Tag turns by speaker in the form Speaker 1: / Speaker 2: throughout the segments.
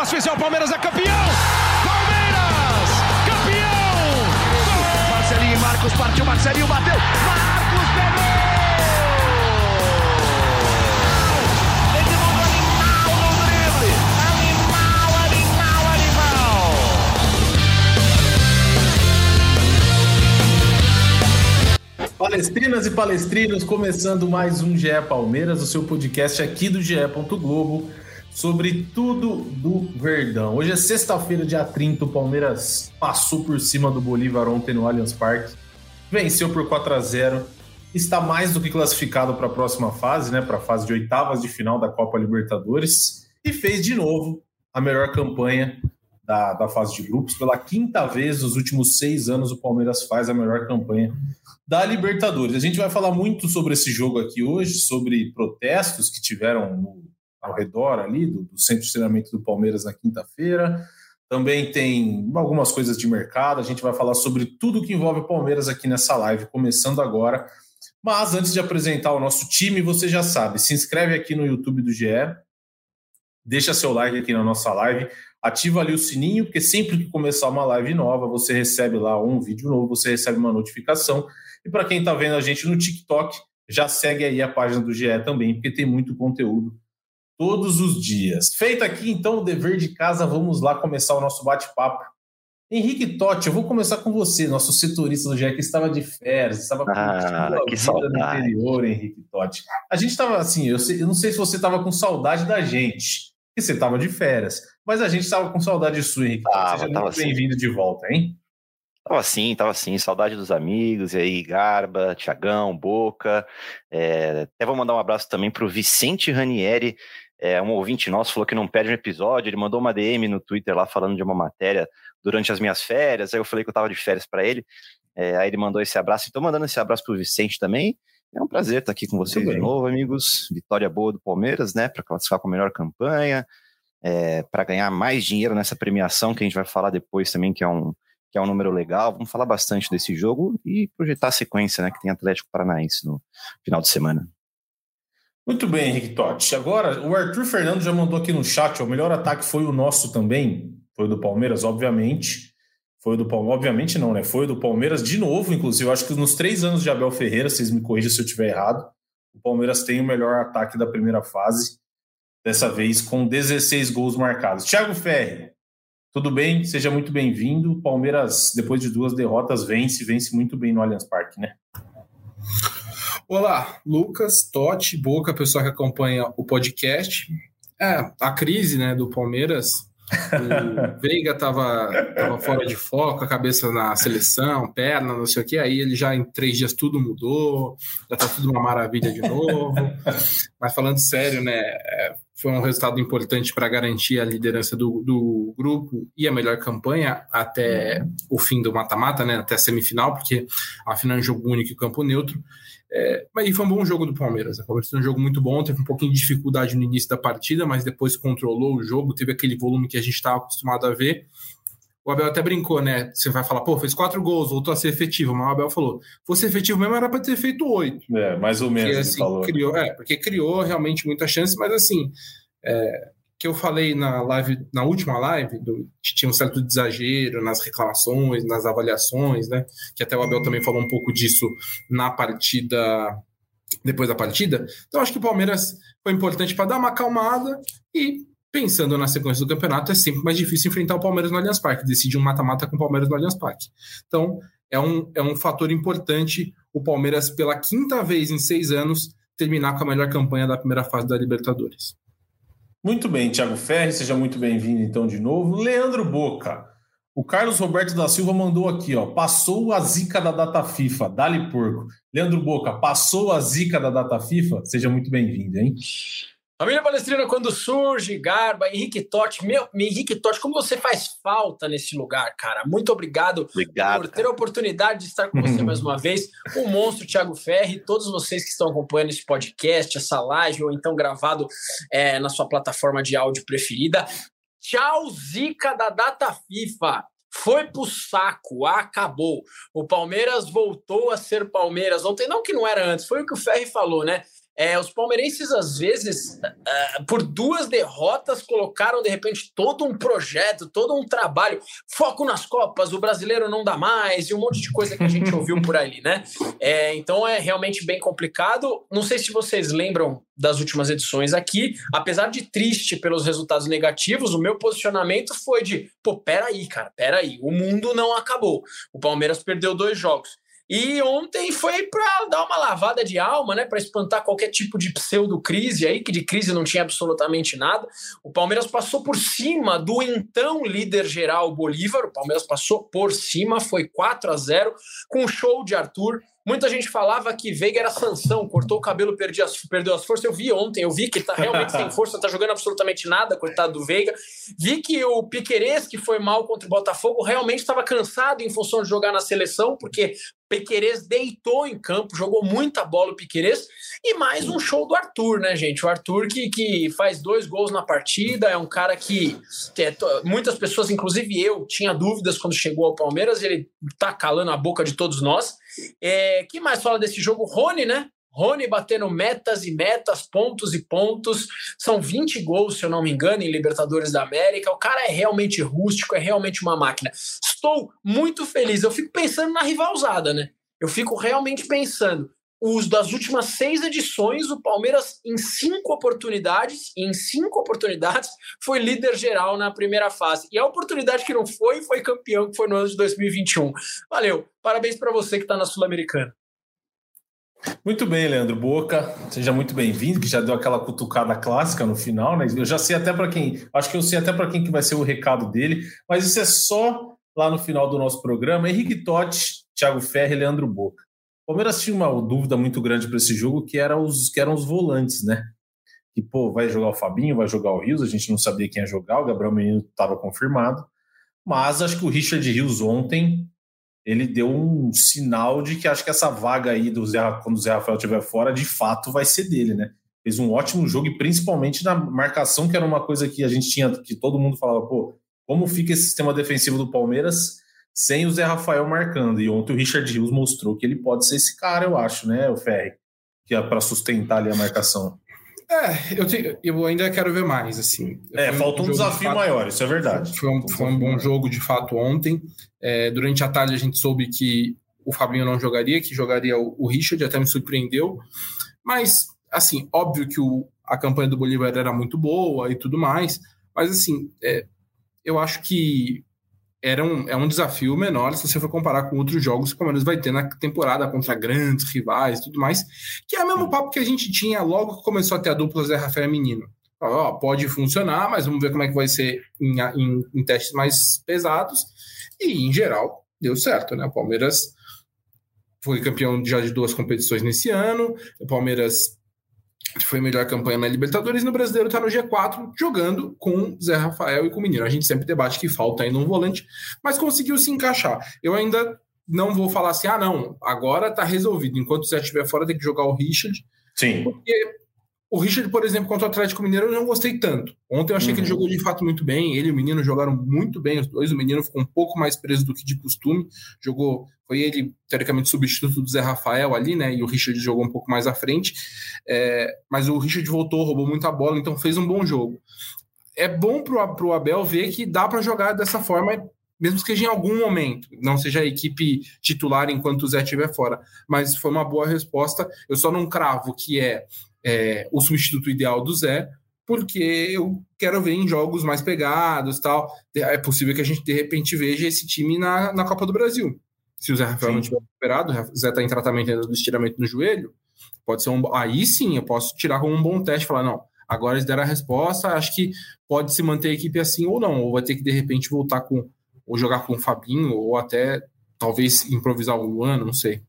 Speaker 1: Espaço especial, Palmeiras é campeão! Palmeiras! Campeão!
Speaker 2: Marcelinho e Marcos partiu, Marcelinho bateu! Marcos pegou!
Speaker 3: Palestrinas e palestrinos, começando mais um GE Palmeiras, o seu podcast aqui do GE. Globo sobre tudo do Verdão. Hoje é sexta-feira, dia 30, o Palmeiras passou por cima do Bolívar ontem no Allianz Parque, venceu por 4 a 0 está mais do que classificado para a próxima fase, né, para a fase de oitavas de final da Copa Libertadores, e fez de novo a melhor campanha da, da fase de grupos. Pela quinta vez nos últimos seis anos, o Palmeiras faz a melhor campanha da Libertadores. A gente vai falar muito sobre esse jogo aqui hoje, sobre protestos que tiveram no, ao redor ali do, do centro de treinamento do Palmeiras na quinta-feira. Também tem algumas coisas de mercado. A gente vai falar sobre tudo que envolve o Palmeiras aqui nessa live, começando agora. Mas antes de apresentar o nosso time, você já sabe, se inscreve aqui no YouTube do GE, deixa seu like aqui na nossa live ativa ali o sininho, porque sempre que começar uma live nova, você recebe lá um vídeo novo, você recebe uma notificação. E para quem está vendo a gente no TikTok, já segue aí a página do GE também, porque tem muito conteúdo todos os dias. Feito aqui, então, o dever de casa, vamos lá começar o nosso bate-papo. Henrique Totti, eu vou começar com você, nosso setorista do GE, que estava de férias, estava com
Speaker 4: ah, que saudade. no
Speaker 3: interior, Henrique Totti. A gente estava assim, eu, sei, eu não sei se você estava com saudade da gente, que você estava de férias. Mas a gente estava com saudade sua, Henrique. Tava, Seja muito assim. bem-vindo de volta, hein?
Speaker 4: Tava assim, tava assim, saudade dos amigos, e aí, Garba, Tiagão, Boca. É, até vou mandar um abraço também para o Vicente Ranieri, é, um ouvinte nosso, falou que não perde um episódio, ele mandou uma DM no Twitter lá falando de uma matéria durante as minhas férias, aí eu falei que eu tava de férias para ele, é, aí ele mandou esse abraço, então mandando esse abraço pro Vicente também, é um prazer estar aqui com vocês de novo, amigos. Vitória boa do Palmeiras, né? Para classificar com a melhor campanha, é, para ganhar mais dinheiro nessa premiação que a gente vai falar depois também, que é um que é um número legal. Vamos falar bastante desse jogo e projetar a sequência, né? Que tem Atlético Paranaense no final de semana.
Speaker 3: Muito bem, Henrique Totti. Agora, o Arthur Fernando já mandou aqui no chat: o melhor ataque foi o nosso também, foi o do Palmeiras, obviamente. Foi o do Palmeiras, obviamente não, né? Foi o do Palmeiras de novo, inclusive. Eu acho que nos três anos de Abel Ferreira, vocês me corrijam se eu estiver errado, o Palmeiras tem o melhor ataque da primeira fase, dessa vez com 16 gols marcados. Thiago Ferri, tudo bem? Seja muito bem-vindo. Palmeiras, depois de duas derrotas, vence, vence muito bem no Allianz Parque, né?
Speaker 5: Olá, Lucas, Totti, Boca, pessoal que acompanha o podcast. É, a crise né, do Palmeiras o Veiga tava, tava fora de foco, a cabeça na seleção, perna, não sei o que. Aí ele já em três dias tudo mudou, já tá tudo uma maravilha de novo. Mas falando sério, né? É, foi um resultado importante para garantir a liderança do, do grupo e a melhor campanha até o fim do mata-mata, né? Até a semifinal, porque a final é um jogo único e campo neutro. É, mas foi um bom jogo do Palmeiras. O Palmeiras fez um jogo muito bom, teve um pouquinho de dificuldade no início da partida, mas depois controlou o jogo, teve aquele volume que a gente estava acostumado a ver. O Abel até brincou, né? Você vai falar, pô, fez quatro gols, voltou a ser efetivo. Mas o Abel falou, fosse efetivo mesmo, era para ter feito oito.
Speaker 3: É, mais ou menos.
Speaker 5: Porque, assim, falou. Criou, é, porque criou realmente muita chance, mas assim, é, que eu falei na live, na última live, do, tinha um certo exagero nas reclamações, nas avaliações, né? Que até o Abel também falou um pouco disso na partida, depois da partida. Então acho que o Palmeiras foi importante para dar uma acalmada e pensando na sequência do campeonato, é sempre mais difícil enfrentar o Palmeiras no Allianz Parque, decidir um mata-mata com o Palmeiras no Allianz Parque. Então, é um, é um fator importante o Palmeiras, pela quinta vez em seis anos, terminar com a melhor campanha da primeira fase da Libertadores.
Speaker 3: Muito bem, Thiago Ferri, seja muito bem-vindo então de novo. Leandro Boca, o Carlos Roberto da Silva mandou aqui, ó, passou a zica da data FIFA, dali porco. Leandro Boca, passou a zica da data FIFA? Seja muito bem-vindo, hein?
Speaker 6: Família Palestrina, quando surge, Garba, Henrique Totti. Meu, Henrique Totti, como você faz falta nesse lugar, cara. Muito obrigado,
Speaker 4: obrigado
Speaker 6: por ter a oportunidade de estar com você mais uma vez. O monstro Thiago Ferri, todos vocês que estão acompanhando esse podcast, essa live, ou então gravado é, na sua plataforma de áudio preferida. Tchau, zica da data FIFA. Foi pro saco, acabou. O Palmeiras voltou a ser Palmeiras ontem, não que não era antes, foi o que o Ferri falou, né? É, os palmeirenses, às vezes, uh, por duas derrotas, colocaram de repente todo um projeto, todo um trabalho, foco nas Copas, o brasileiro não dá mais, e um monte de coisa que a gente ouviu por ali, né? É, então é realmente bem complicado. Não sei se vocês lembram das últimas edições aqui, apesar de triste pelos resultados negativos, o meu posicionamento foi de, pô, peraí, cara, peraí, o mundo não acabou. O Palmeiras perdeu dois jogos. E ontem foi para dar uma lavada de alma, né, para espantar qualquer tipo de pseudo-crise aí, que de crise não tinha absolutamente nada. O Palmeiras passou por cima do então líder geral Bolívar, o Palmeiras passou por cima, foi 4 a 0 com o show de Arthur. Muita gente falava que Veiga era Sansão, cortou o cabelo, perdi as, perdeu as forças. Eu vi ontem, eu vi que tá realmente sem força, tá jogando absolutamente nada, coitado do Veiga. Vi que o Piquerez, que foi mal contra o Botafogo, realmente estava cansado em função de jogar na seleção, porque Piquerez deitou em campo, jogou muita bola o Piquerez. E mais um show do Arthur, né, gente? O Arthur que, que faz dois gols na partida, é um cara que, que é, muitas pessoas, inclusive eu, tinha dúvidas quando chegou ao Palmeiras, ele tá calando a boca de todos nós. É, que mais fala desse jogo? Rony, né? Rony batendo metas e metas, pontos e pontos. São 20 gols, se eu não me engano, em Libertadores da América. O cara é realmente rústico, é realmente uma máquina. Estou muito feliz. Eu fico pensando na rivalzada, né? Eu fico realmente pensando. Os das últimas seis edições, o Palmeiras, em cinco oportunidades, em cinco oportunidades, foi líder geral na primeira fase. E a oportunidade que não foi, foi campeão, que foi no ano de 2021. Valeu. Parabéns para você que está na Sul-Americana.
Speaker 3: Muito bem, Leandro Boca, seja muito bem-vindo, que já deu aquela cutucada clássica no final, né? Eu já sei até para quem, acho que eu sei até para quem que vai ser o recado dele, mas isso é só lá no final do nosso programa. Henrique Totti, Thiago Ferre e Leandro Boca. Palmeiras tinha uma dúvida muito grande para esse jogo, que, era os, que eram os volantes, né? Que, pô, vai jogar o Fabinho, vai jogar o Rios, a gente não sabia quem ia jogar, o Gabriel Menino estava confirmado, mas acho que o Richard Rios ontem ele deu um sinal de que acho que essa vaga aí do Zé, quando o Zé Rafael estiver fora, de fato vai ser dele, né? Fez um ótimo jogo e principalmente na marcação, que era uma coisa que a gente tinha, que todo mundo falava, pô, como fica esse sistema defensivo do Palmeiras sem o Zé Rafael marcando? E ontem o Richard Rios mostrou que ele pode ser esse cara, eu acho, né, o Ferri, que é para sustentar ali a marcação.
Speaker 5: É, eu, eu ainda quero ver mais, assim.
Speaker 3: É, falta um, um desafio de fato, maior, isso é verdade.
Speaker 5: Foi um, foi um bom jogo, de fato, ontem. É, durante a tarde a gente soube que o Fabinho não jogaria, que jogaria o, o Richard, até me surpreendeu. Mas, assim, óbvio que o, a campanha do Bolívar era muito boa e tudo mais, mas, assim, é, eu acho que era um, é um desafio menor se você for comparar com outros jogos que o Palmeiras vai ter na temporada contra grandes rivais e tudo mais, que é o mesmo papo que a gente tinha logo que começou a ter a dupla Zé Rafael e Menino. Ó, pode funcionar, mas vamos ver como é que vai ser em, em, em testes mais pesados. E, em geral, deu certo, né? O Palmeiras foi campeão já de duas competições nesse ano. O Palmeiras foi a melhor campanha na Libertadores, no Brasileiro está no G4, jogando com Zé Rafael e com o Menino. A gente sempre debate que falta ainda um volante, mas conseguiu se encaixar. Eu ainda não vou falar assim, ah, não, agora está resolvido. Enquanto o Zé estiver fora, tem que jogar o Richard.
Speaker 3: Sim.
Speaker 5: Porque o Richard, por exemplo, contra o Atlético Mineiro, eu não gostei tanto. Ontem eu achei uhum. que ele uhum. jogou de fato muito bem. Ele e o menino jogaram muito bem, os dois. O menino ficou um pouco mais preso do que de costume. Jogou, foi ele, teoricamente, substituto do Zé Rafael ali, né? E o Richard jogou um pouco mais à frente. É, mas o Richard voltou, roubou muita bola, então fez um bom jogo. É bom pro, pro Abel ver que dá para jogar dessa forma mesmo que seja em algum momento, não seja a equipe titular enquanto o Zé estiver fora. Mas foi uma boa resposta. Eu só não cravo que é é, o substituto ideal do Zé, porque eu quero ver em jogos mais pegados tal. É possível que a gente, de repente, veja esse time na, na Copa do Brasil. Se o Zé Rafael sim. não tiver recuperado, o Zé está em tratamento ainda do estiramento no joelho, pode ser um. Aí sim, eu posso tirar como um bom teste e falar, não, agora eles deram a resposta, acho que pode se manter a equipe assim ou não, ou vai ter que de repente voltar com. ou jogar com o Fabinho, ou até talvez improvisar o Luan, não sei.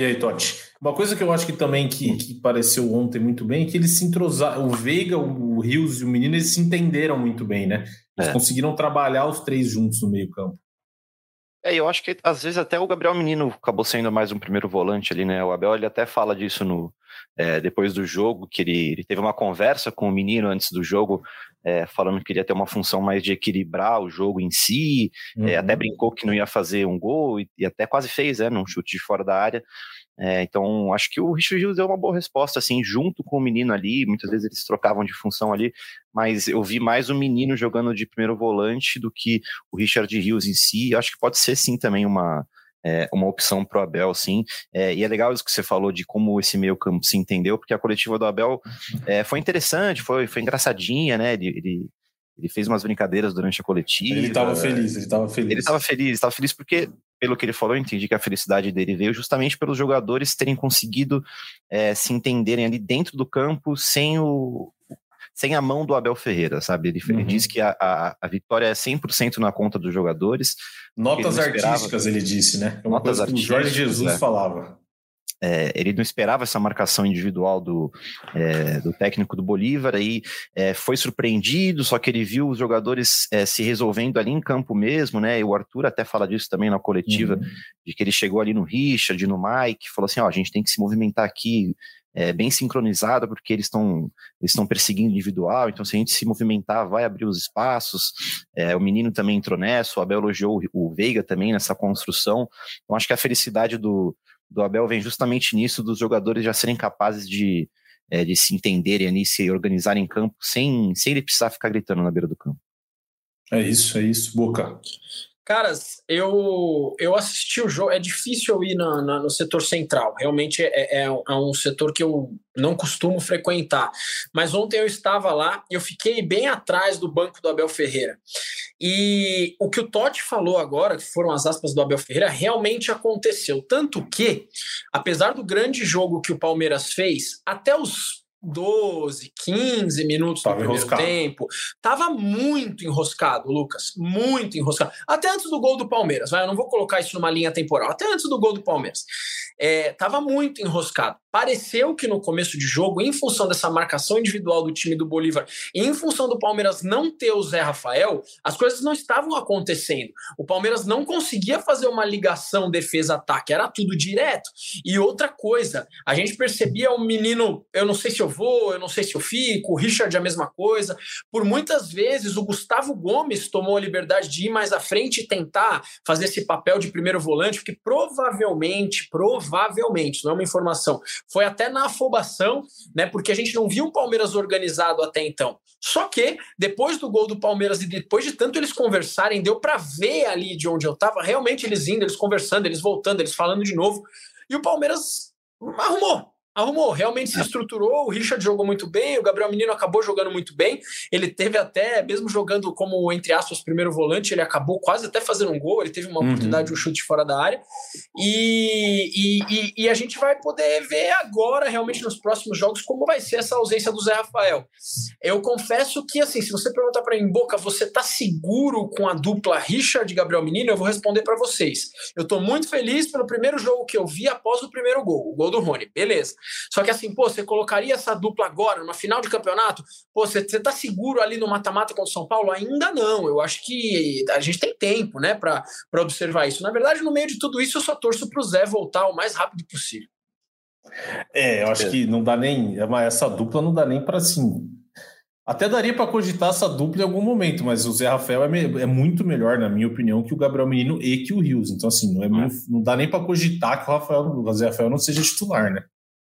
Speaker 3: E aí, Totti? Uma coisa que eu acho que também que, que pareceu ontem muito bem é que eles se entrosaram, o Veiga, o Rios e o Menino, eles se entenderam muito bem, né? Eles é. conseguiram trabalhar os três juntos no meio campo.
Speaker 4: É, eu acho que às vezes até o Gabriel Menino acabou sendo mais um primeiro volante ali, né? O Abel ele até fala disso no, é, depois do jogo, que ele, ele, teve uma conversa com o menino antes do jogo, é, falando que queria ter uma função mais de equilibrar o jogo em si, é, uhum. até brincou que não ia fazer um gol e, e, até quase fez, né? Num chute de fora da área. É, então, acho que o Richard Rios deu uma boa resposta, assim, junto com o menino ali. Muitas vezes eles trocavam de função ali, mas eu vi mais o menino jogando de primeiro volante do que o Richard Rios em si. Acho que pode ser sim também uma, é, uma opção para o Abel, sim. É, e é legal isso que você falou de como esse meio campo se entendeu, porque a coletiva do Abel é, foi interessante, foi, foi engraçadinha, né? Ele, ele, ele fez umas brincadeiras durante a coletiva.
Speaker 3: Ele estava feliz, ele estava feliz.
Speaker 4: Ele estava feliz, estava feliz porque, pelo que ele falou, eu entendi que a felicidade dele veio justamente pelos jogadores terem conseguido é, se entenderem ali dentro do campo sem o, sem a mão do Abel Ferreira, sabe? Ele, uhum. ele disse que a, a, a, vitória é 100% na conta dos jogadores.
Speaker 3: Notas artísticas, ele disse, né?
Speaker 4: É Notas que
Speaker 3: o Jorge Jesus é. falava.
Speaker 4: É, ele não esperava essa marcação individual do, é, do técnico do Bolívar, aí é, foi surpreendido, só que ele viu os jogadores é, se resolvendo ali em campo mesmo, né? E o Arthur até fala disso também na coletiva, uhum. de que ele chegou ali no Richard, no Mike, falou assim: ó, a gente tem que se movimentar aqui, é, bem sincronizada, porque eles estão eles estão perseguindo individual, então se a gente se movimentar, vai abrir os espaços. É, o menino também entrou nessa, o Abel elogiou o Veiga também nessa construção. Então acho que a felicidade do, do Abel vem justamente nisso, dos jogadores já serem capazes de, é, de se entenderem ali, se organizarem em campo, sem, sem ele precisar ficar gritando na beira do campo.
Speaker 3: É isso, é isso, Boca.
Speaker 6: Caras, eu, eu assisti o jogo. É difícil eu ir na, na no setor central. Realmente é, é, é, um setor que eu não costumo frequentar. Mas ontem eu estava lá e eu fiquei bem atrás do banco do Abel Ferreira. E o que o Totti falou agora, que foram as aspas do Abel Ferreira, realmente aconteceu. Tanto que, apesar do grande jogo que o Palmeiras fez, até os 12, 15 minutos
Speaker 3: tava
Speaker 6: no primeiro
Speaker 3: enroscado.
Speaker 6: tempo. Tava muito enroscado, Lucas. Muito enroscado. Até antes do gol do Palmeiras. Vai, eu não vou colocar isso numa linha temporal. Até antes do gol do Palmeiras. É, tava muito enroscado. Pareceu que no começo de jogo, em função dessa marcação individual do time do Bolívar, e em função do Palmeiras não ter o Zé Rafael, as coisas não estavam acontecendo. O Palmeiras não conseguia fazer uma ligação defesa-ataque, era tudo direto. E outra coisa, a gente percebia o um menino, eu não sei se eu vou, eu não sei se eu fico, o Richard a mesma coisa. Por muitas vezes, o Gustavo Gomes tomou a liberdade de ir mais à frente e tentar fazer esse papel de primeiro volante, porque provavelmente, provavelmente, não é uma informação, foi até na afobação, né? Porque a gente não viu um Palmeiras organizado até então. Só que depois do gol do Palmeiras e depois de tanto eles conversarem, deu para ver ali de onde eu tava, realmente eles indo, eles conversando, eles voltando, eles falando de novo. E o Palmeiras arrumou, arrumou, realmente se é. estruturou. O Richard jogou muito bem, o Gabriel Menino acabou jogando muito bem. Ele teve até, mesmo jogando como, entre aspas, primeiro volante, ele acabou quase até fazendo um gol. Ele teve uma uhum. oportunidade de um chute fora da área. E, e, e, e, a gente vai poder ver agora, realmente, nos próximos jogos, como vai ser essa ausência do Zé Rafael. Eu confesso que, assim, se você perguntar para mim, Boca, você tá seguro com a dupla Richard e Gabriel Menino? Eu vou responder para vocês. Eu tô muito feliz pelo primeiro jogo que eu vi após o primeiro gol, o gol do Rony. Beleza. Só que assim, pô, você colocaria essa dupla agora, numa final de campeonato? Pô, você, você tá seguro ali no mata-mata contra o São Paulo? Ainda não. Eu acho que a gente tem tempo, né, para observar isso. Na verdade, no meio de tudo isso, eu só torço pro Zé voltar o mais rápido possível.
Speaker 3: É, eu acho que não dá nem. Essa dupla não dá nem para assim. Até daria para cogitar essa dupla em algum momento, mas o Zé Rafael é, me, é, muito melhor, na minha opinião, que o Gabriel Menino e que o Rios. Então, assim, não, é, é. não dá nem para cogitar que o, Rafael, o Zé Rafael não seja titular, né?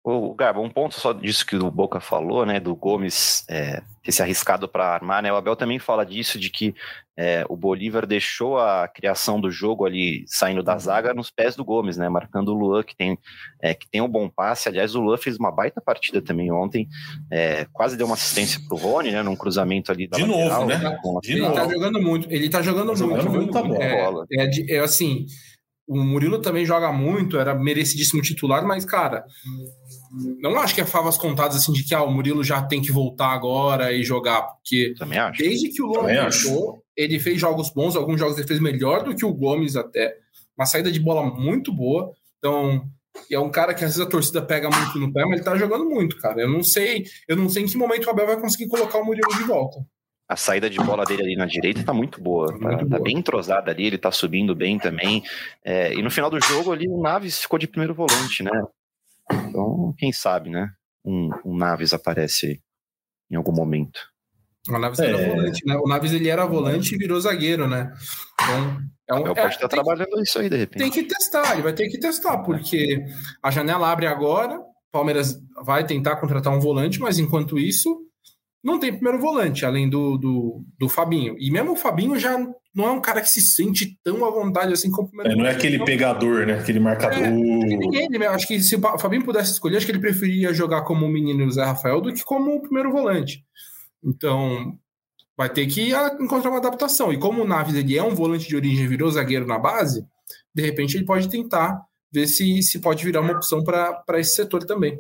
Speaker 4: O Gabo, um ponto só disso que o Boca falou, né, do Gomes é, ter se arriscado para armar, né, o Abel também fala disso, de que é, o Bolívar deixou a criação do jogo ali, saindo da zaga, nos pés do Gomes, né, marcando o Luan, que tem, é, que tem um bom passe, aliás, o Luan fez uma baita partida também ontem, é, quase deu uma assistência pro Rony, né, num cruzamento ali da
Speaker 3: De lateral, novo, né?
Speaker 5: De ele tá novo. tá jogando muito, ele tá jogando tá muito. Jogando muita bola. É, é, é assim... O Murilo também joga muito, era merecidíssimo titular, mas, cara, não acho que é favas contadas assim de que ah, o Murilo já tem que voltar agora e jogar, porque desde que o Luan voltou, ele fez jogos bons, alguns jogos ele fez melhor do que o Gomes até, uma saída de bola muito boa, então é um cara que às vezes a torcida pega muito no pé, mas ele tá jogando muito, cara. Eu não sei, eu não sei em que momento o Abel vai conseguir colocar o Murilo de volta
Speaker 4: a saída de bola dele ali na direita tá muito boa. Tá, muito tá boa. bem entrosada ali, ele tá subindo bem também. É, e no final do jogo ali, o Naves ficou de primeiro volante, né? Então, quem sabe, né? Um, um Naves aparece em algum momento.
Speaker 5: O Naves é. era volante, né? O Naves ele era volante e virou zagueiro, né? Então,
Speaker 4: é um, pode estar trabalhando isso aí de repente.
Speaker 5: Tem que testar, ele vai ter que testar, porque a janela abre agora, Palmeiras vai tentar contratar um volante, mas enquanto isso, não tem primeiro volante, além do, do, do Fabinho. E mesmo o Fabinho já não é um cara que se sente tão à vontade assim como o
Speaker 3: primeiro é, Não é aquele pegador, né? Aquele marcador. É,
Speaker 5: ele, acho que se o Fabinho pudesse escolher, acho que ele preferia jogar como o menino Zé Rafael do que como o primeiro volante. Então, vai ter que encontrar uma adaptação. E como o Naves ele é um volante de origem virou zagueiro na base, de repente ele pode tentar ver se, se pode virar uma opção para esse setor também.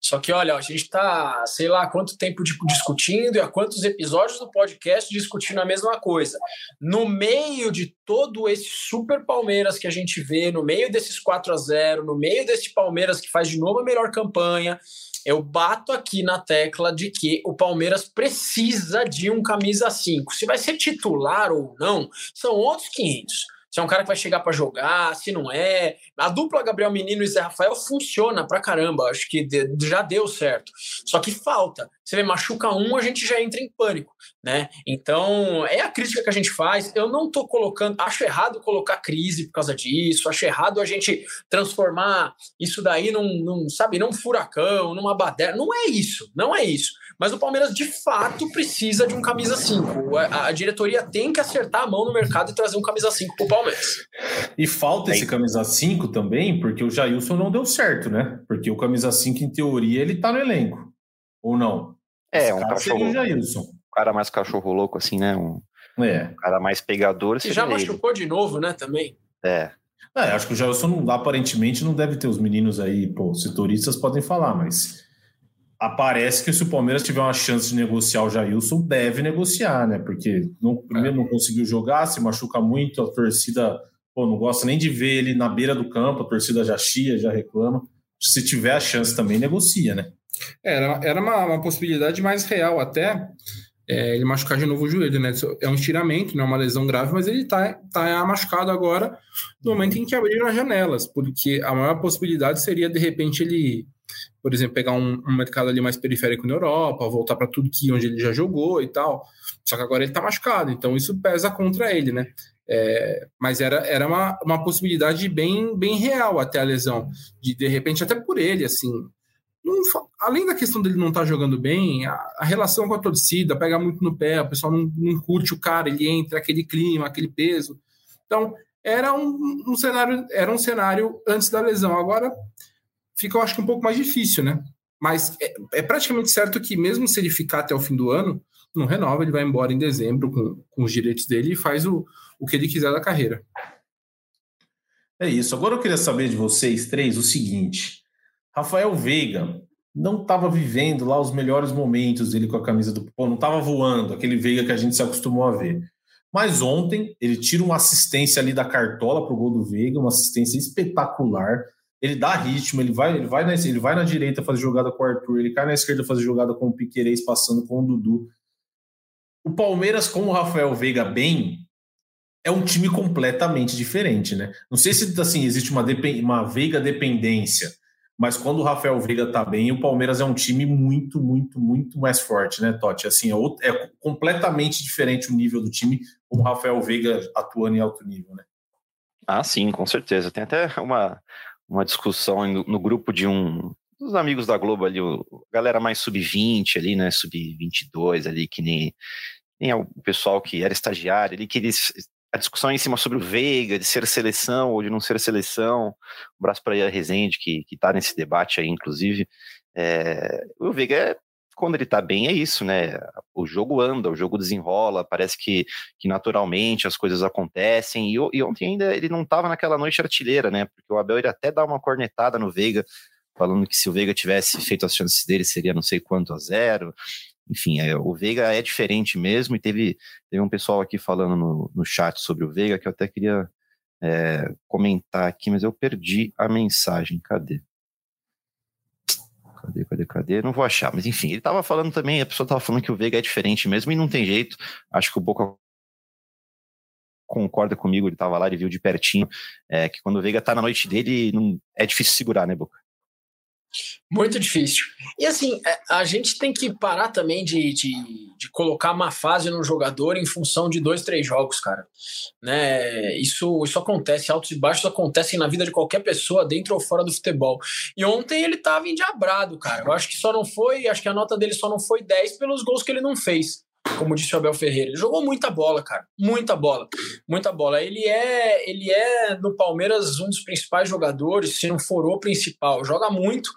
Speaker 6: Só que, olha, a gente está, sei lá, quanto tempo discutindo e há quantos episódios do podcast discutindo a mesma coisa. No meio de todo esse super Palmeiras que a gente vê, no meio desses 4 a 0 no meio desse Palmeiras que faz de novo a melhor campanha, eu bato aqui na tecla de que o Palmeiras precisa de um camisa 5. Se vai ser titular ou não, são outros 500 se é um cara que vai chegar para jogar, se não é. A dupla Gabriel Menino e Zé Rafael funciona pra caramba, acho que já deu certo. Só que falta. Você vê, machuca um, a gente já entra em pânico, né? Então, é a crítica que a gente faz. Eu não tô colocando, acho errado colocar crise por causa disso, acho errado a gente transformar isso daí num, num sabe, num furacão, numa baderna. Não é isso, não é isso. Mas o Palmeiras, de fato, precisa de um camisa 5. A, a, diretoria tem que acertar a mão no mercado e trazer um camisa 5 pro Palmeiras.
Speaker 3: E falta esse camisa 5 também, porque o Jailson não deu certo, né? Porque o camisa 5, em teoria, ele tá no elenco. Ou não?
Speaker 4: É, esse um cachorro. O Jailson. Um cara mais cachorro louco, assim, né? Um, é. um cara mais pegador.
Speaker 6: E já machucou ele. de novo, né? Também.
Speaker 4: É.
Speaker 3: É, acho que o Jailson aparentemente não deve ter os meninos aí, pô, setoristas podem falar, mas aparece que se o Palmeiras tiver uma chance de negociar o Jailson, deve negociar, né? Porque não, primeiro não conseguiu jogar, se machuca muito, a torcida pô, não gosta nem de ver ele na beira do campo, a torcida já chia, já reclama. Se tiver a chance também, negocia, né?
Speaker 5: Era, era uma, uma possibilidade mais real até é, ele machucar de novo o joelho, né? É um estiramento, não é uma lesão grave, mas ele tá, tá machucado agora no momento em que abriram as janelas, porque a maior possibilidade seria, de repente, ele por exemplo, pegar um, um mercado ali mais periférico na Europa, voltar para tudo que onde ele já jogou e tal. Só que agora ele está machucado, então isso pesa contra ele, né? É, mas era, era uma, uma possibilidade bem, bem real até a lesão, de de repente até por ele, assim. Não, além da questão dele não estar tá jogando bem, a, a, relação com a torcida pega muito no pé, o pessoal não, não curte o cara, ele entra, aquele clima, aquele peso. Então, era um, um cenário, era um cenário antes da lesão. Agora fica, eu acho que um pouco mais difícil, né? Mas é, é, praticamente certo que, mesmo se ele ficar até o fim do ano, não renova, ele vai embora em dezembro com, com os direitos dele e faz o, o que ele quiser da carreira.
Speaker 3: É isso. Agora eu queria saber de vocês três o seguinte: Rafael Veiga não estava vivendo lá os melhores momentos dele com a camisa do. Pô, não estava voando, aquele Veiga que a gente se acostumou a ver. Mas ontem ele tira uma assistência ali da cartola para o gol do Veiga, uma assistência espetacular ele dá ritmo, ele vai, ele vai, na, ele vai na direita fazer jogada com o Arthur, ele cai na esquerda fazer jogada com o Piquerez passando com o Dudu. O Palmeiras com o Rafael Veiga bem é um time completamente diferente, né? Não sei se assim existe uma, uma Veiga dependência, mas quando o Rafael Veiga tá bem, o Palmeiras é um time muito, muito, muito mais forte, né, Totti? Assim, é, é completamente diferente o nível do time com o Rafael Veiga atuando em alto nível, né?
Speaker 4: Ah, sim, com certeza. Tem até uma, uma discussão no, grupo de um dos amigos da Globo ali, o, galera mais sub-20 ali, né, sub-22 ali, que nem, nem é o pessoal que era estagiário ali, que eles, a discussão é em cima sobre o Veiga, de ser seleção ou de não ser seleção, um abraço para a Rezende, que, que tá nesse debate aí, inclusive, é, o Veiga é quando ele tá bem é isso, né? O jogo anda, o jogo desenrola, parece que, que naturalmente as coisas acontecem. E, e ontem ainda ele não tava naquela noite artilheira, né? Porque o Abel ele até dá uma cornetada no Veiga, falando que se o Veiga tivesse feito as chances dele seria não sei quanto a zero. Enfim, é, o Veiga é diferente mesmo, e teve, teve um pessoal aqui falando no, no chat sobre o Veiga que eu até queria é, comentar aqui, mas eu perdi a mensagem. Cadê? Cadê, cadê, cadê? Não vou achar, mas enfim, ele tava falando também, a pessoa tava falando que o Veiga é diferente mesmo e não tem jeito. Acho que o Boca concorda comigo, ele tava lá, ele viu de pertinho, é, que quando o Veiga tá na noite dele, não, é difícil segurar, né, Boca?
Speaker 6: Muito difícil. E assim, é, a gente tem que parar também de, de, de, colocar uma fase no jogador em função de dois, três jogos, cara. Né? Isso, isso acontece, altos e baixos acontecem na vida de qualquer pessoa, dentro ou fora do futebol. E ontem ele tava endiabrado, cara. Eu acho que só não foi, acho que a nota dele só não foi 10 pelos gols que ele não fez como disse o Abel Ferreira. Ele jogou muita bola, cara. Muita bola. Muita bola. Ele é, ele é no Palmeiras um dos principais jogadores, se não for o principal. Joga muito.